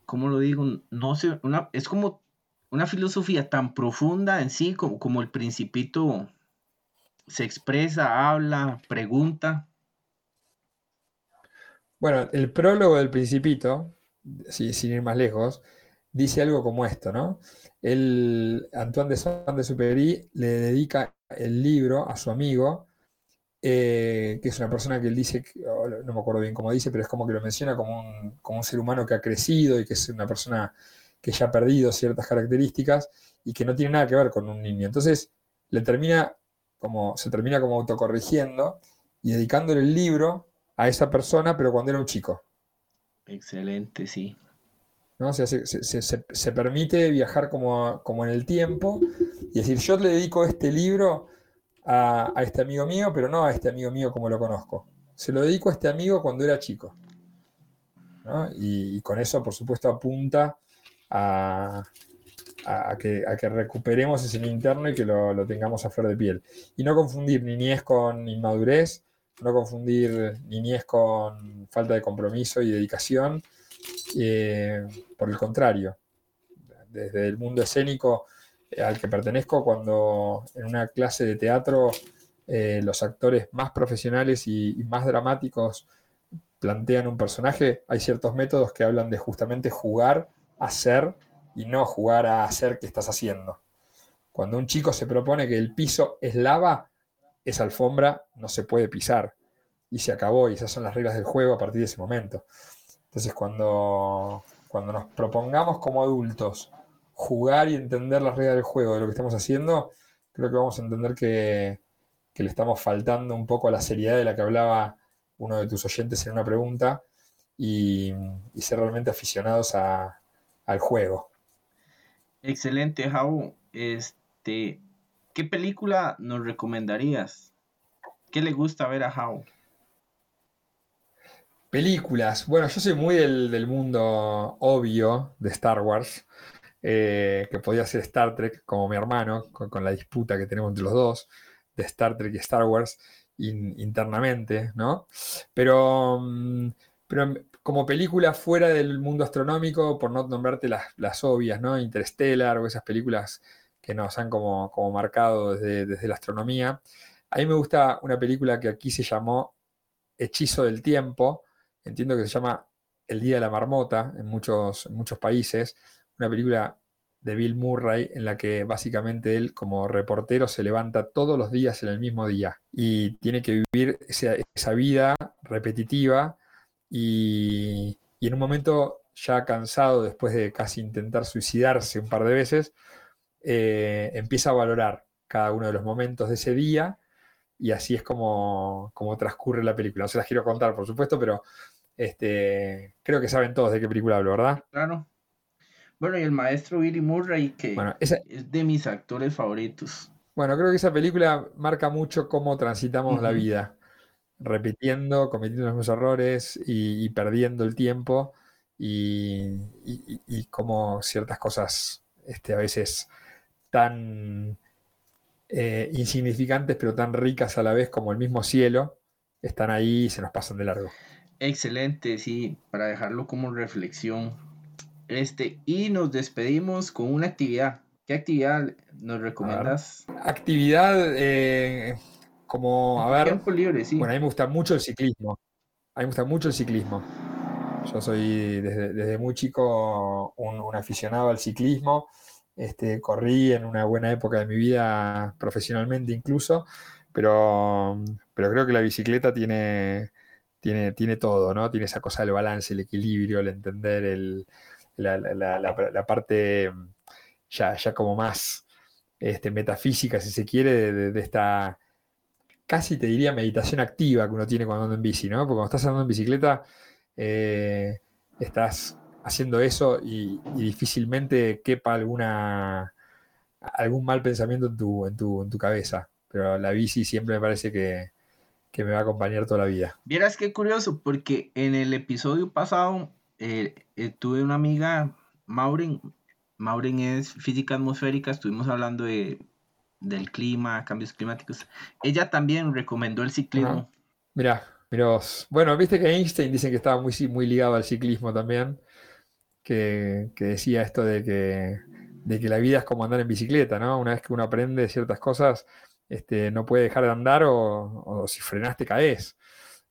¿cómo lo digo? No sé, una, es como una filosofía tan profunda en sí, como, como el principito se expresa, habla, pregunta. Bueno, el prólogo del Principito, sin ir más lejos, dice algo como esto, ¿no? El, Antoine de Saint-Exupéry le dedica el libro a su amigo, eh, que es una persona que él dice, no me acuerdo bien cómo dice, pero es como que lo menciona como un, como un ser humano que ha crecido y que es una persona que ya ha perdido ciertas características y que no tiene nada que ver con un niño. Entonces, le termina como, se termina como autocorrigiendo y dedicándole el libro a esa persona, pero cuando era un chico. Excelente, sí. ¿no? se, permite viajar como, como, en el tiempo y decir, yo le dedico este libro a, este amigo mío, pero no a este amigo mío como lo conozco. Se lo dedico a este amigo cuando era chico. Y, con eso, por supuesto, apunta a, que, que, recuperemos ese interno y que lo, lo, tengamos a flor de piel. Y no confundir niñez con inmadurez, no confundir niñez con falta de compromiso y dedicación, eh, por el contrario, desde el mundo escénico eh, al que pertenezco, cuando en una clase de teatro eh, los actores más profesionales y, más dramáticos plantean un personaje, hay ciertos métodos que hablan de justamente jugar a ser y no jugar a hacer que estás haciendo. Cuando un chico se propone que el piso es lava, esa alfombra no se puede pisar. Y se acabó, y esas son las reglas del juego a partir de ese momento. Entonces, cuando, cuando nos propongamos como adultos jugar y entender las reglas del juego de lo que estamos haciendo, creo que vamos a entender que, le estamos faltando un poco a la seriedad de la que hablaba uno de tus oyentes en una pregunta y, ser realmente aficionados al juego. Excelente, Jau. Este, ¿Qué película nos recomendarías? ¿Qué le gusta ver a Jau? Películas. Bueno, yo soy muy del, mundo obvio de Star Wars, eh, que podía ser Star Trek como mi hermano, con, la disputa que tenemos entre los dos, de Star Trek y Star Wars internamente, ¿no? Pero, mm, pero como película fuera del mundo astronómico, por no nombrarte las, obvias, ¿no? Interstellar o esas películas que nos han como, como marcado desde, desde la astronomía. A mí me gusta una película que aquí se llamó Hechizo del Tiempo, entiendo que se llama El Día de la Marmota en muchos, muchos países, una película de Bill Murray en la que básicamente él como reportero se levanta todos los días en el mismo día y tiene que vivir esa, vida repetitiva y, en un momento ya cansado después de casi intentar suicidarse un par de veces, eh, empieza a valorar cada uno de los momentos de ese día y así es como, como transcurre la película. No se las quiero contar, por supuesto, pero este, creo que saben todos de qué película hablo, ¿verdad? Claro. Bueno, y el maestro Billy Murray, que es de mis actores favoritos. Bueno, creo que esa película marca mucho cómo transitamos la vida, repitiendo, cometiendo los mismos errores y, perdiendo el tiempo y, y, cómo ciertas cosas este, a veces tan eh, insignificantes pero tan ricas a la vez como el mismo cielo están ahí y se nos pasan de largo. Excelente, sí, para dejarlo como reflexión. Este, y nos despedimos con una actividad. ¿Qué actividad nos recomiendas? Actividad eh, como, a ver. Tiempo libre, sí. Bueno, a mí me gusta mucho el ciclismo. A mí me gusta mucho el ciclismo. Yo soy desde, muy chico un, aficionado al ciclismo. Este, corrí en una buena época de mi vida profesionalmente incluso, pero, pero creo que la bicicleta tiene, tiene, tiene todo, ¿no? Tiene esa cosa del balance, el equilibrio, el entender el, la, parte ya, ya como más este, metafísica, si se quiere, de, esta casi te diría meditación activa que uno tiene cuando anda en bici, ¿no? Porque cuando estás andando en bicicleta, eh, estás haciendo eso y, difícilmente quepa alguna, algún mal pensamiento en tu, en, tu, en tu cabeza. Pero la bici siempre me parece que, me va a acompañar toda la vida. Vieras qué curioso, porque en el episodio pasado eh, eh, tuve una amiga, Maureen. Maureen es física atmosférica, estuvimos hablando de, del clima, cambios climáticos. Ella también recomendó el ciclismo. Mira, mira Bueno, viste que Einstein dicen que estaba muy, muy ligado al ciclismo también que, decía esto de que, de que la vida es como andar en bicicleta, ¿no? Una vez que uno aprende ciertas cosas, este, no puede dejar de andar o, si frenaste caes.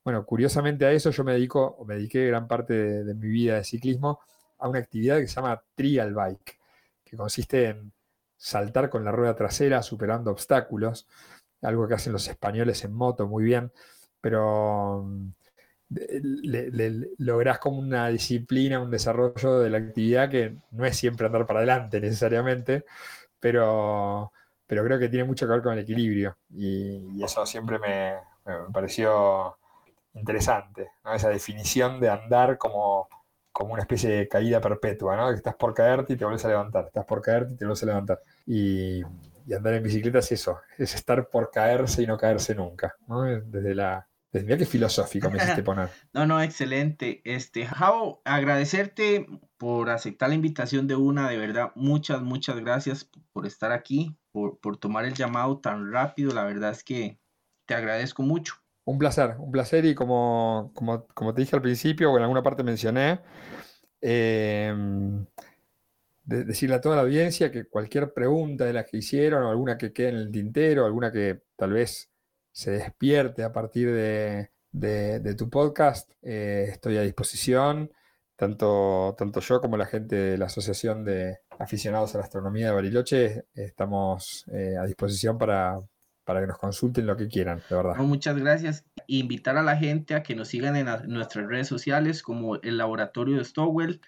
Bueno, curiosamente a eso yo me dedico, o me dediqué gran parte de, mi vida de ciclismo a una actividad que se llama trial bike, que consiste en saltar con la rueda trasera superando obstáculos, algo que hacen los españoles en moto muy bien, pero lográs como una disciplina, un desarrollo de la actividad que no es siempre andar para adelante necesariamente, pero, pero creo que tiene mucho que ver con el equilibrio y, eso siempre me, pareció interesante, esa definición de andar como, como una especie de caída perpetua, ¿no? que estás por caerte y te vuelves a levantar, estás por caerte y te vuelves a levantar. Y, y andar en bicicleta es eso, es estar por caerse y no caerse nunca, ¿no? desde la Mira qué filosófico me hiciste poner. no, no, excelente. Este, Jao, agradecerte por aceptar la invitación de una, de verdad, muchas, muchas gracias por estar aquí, por, por tomar el llamado tan rápido. La verdad es que te agradezco mucho. Un placer, un placer y como, como, como te dije al principio, o en alguna parte mencioné, em, decirle a toda la audiencia que cualquier pregunta de las que hicieron, o alguna que quede en el tintero, alguna que tal vez se despierte a partir de, tu podcast, eh, estoy a disposición. Tanto, tanto yo como la gente de la Asociación de Aficionados a la Astronomía de Bariloche estamos eh, a disposición para, para que nos consulten lo que quieran, de verdad. muchas gracias. Invitar a la gente a que nos sigan en nuestras redes sociales como el Laboratorio de Stowell,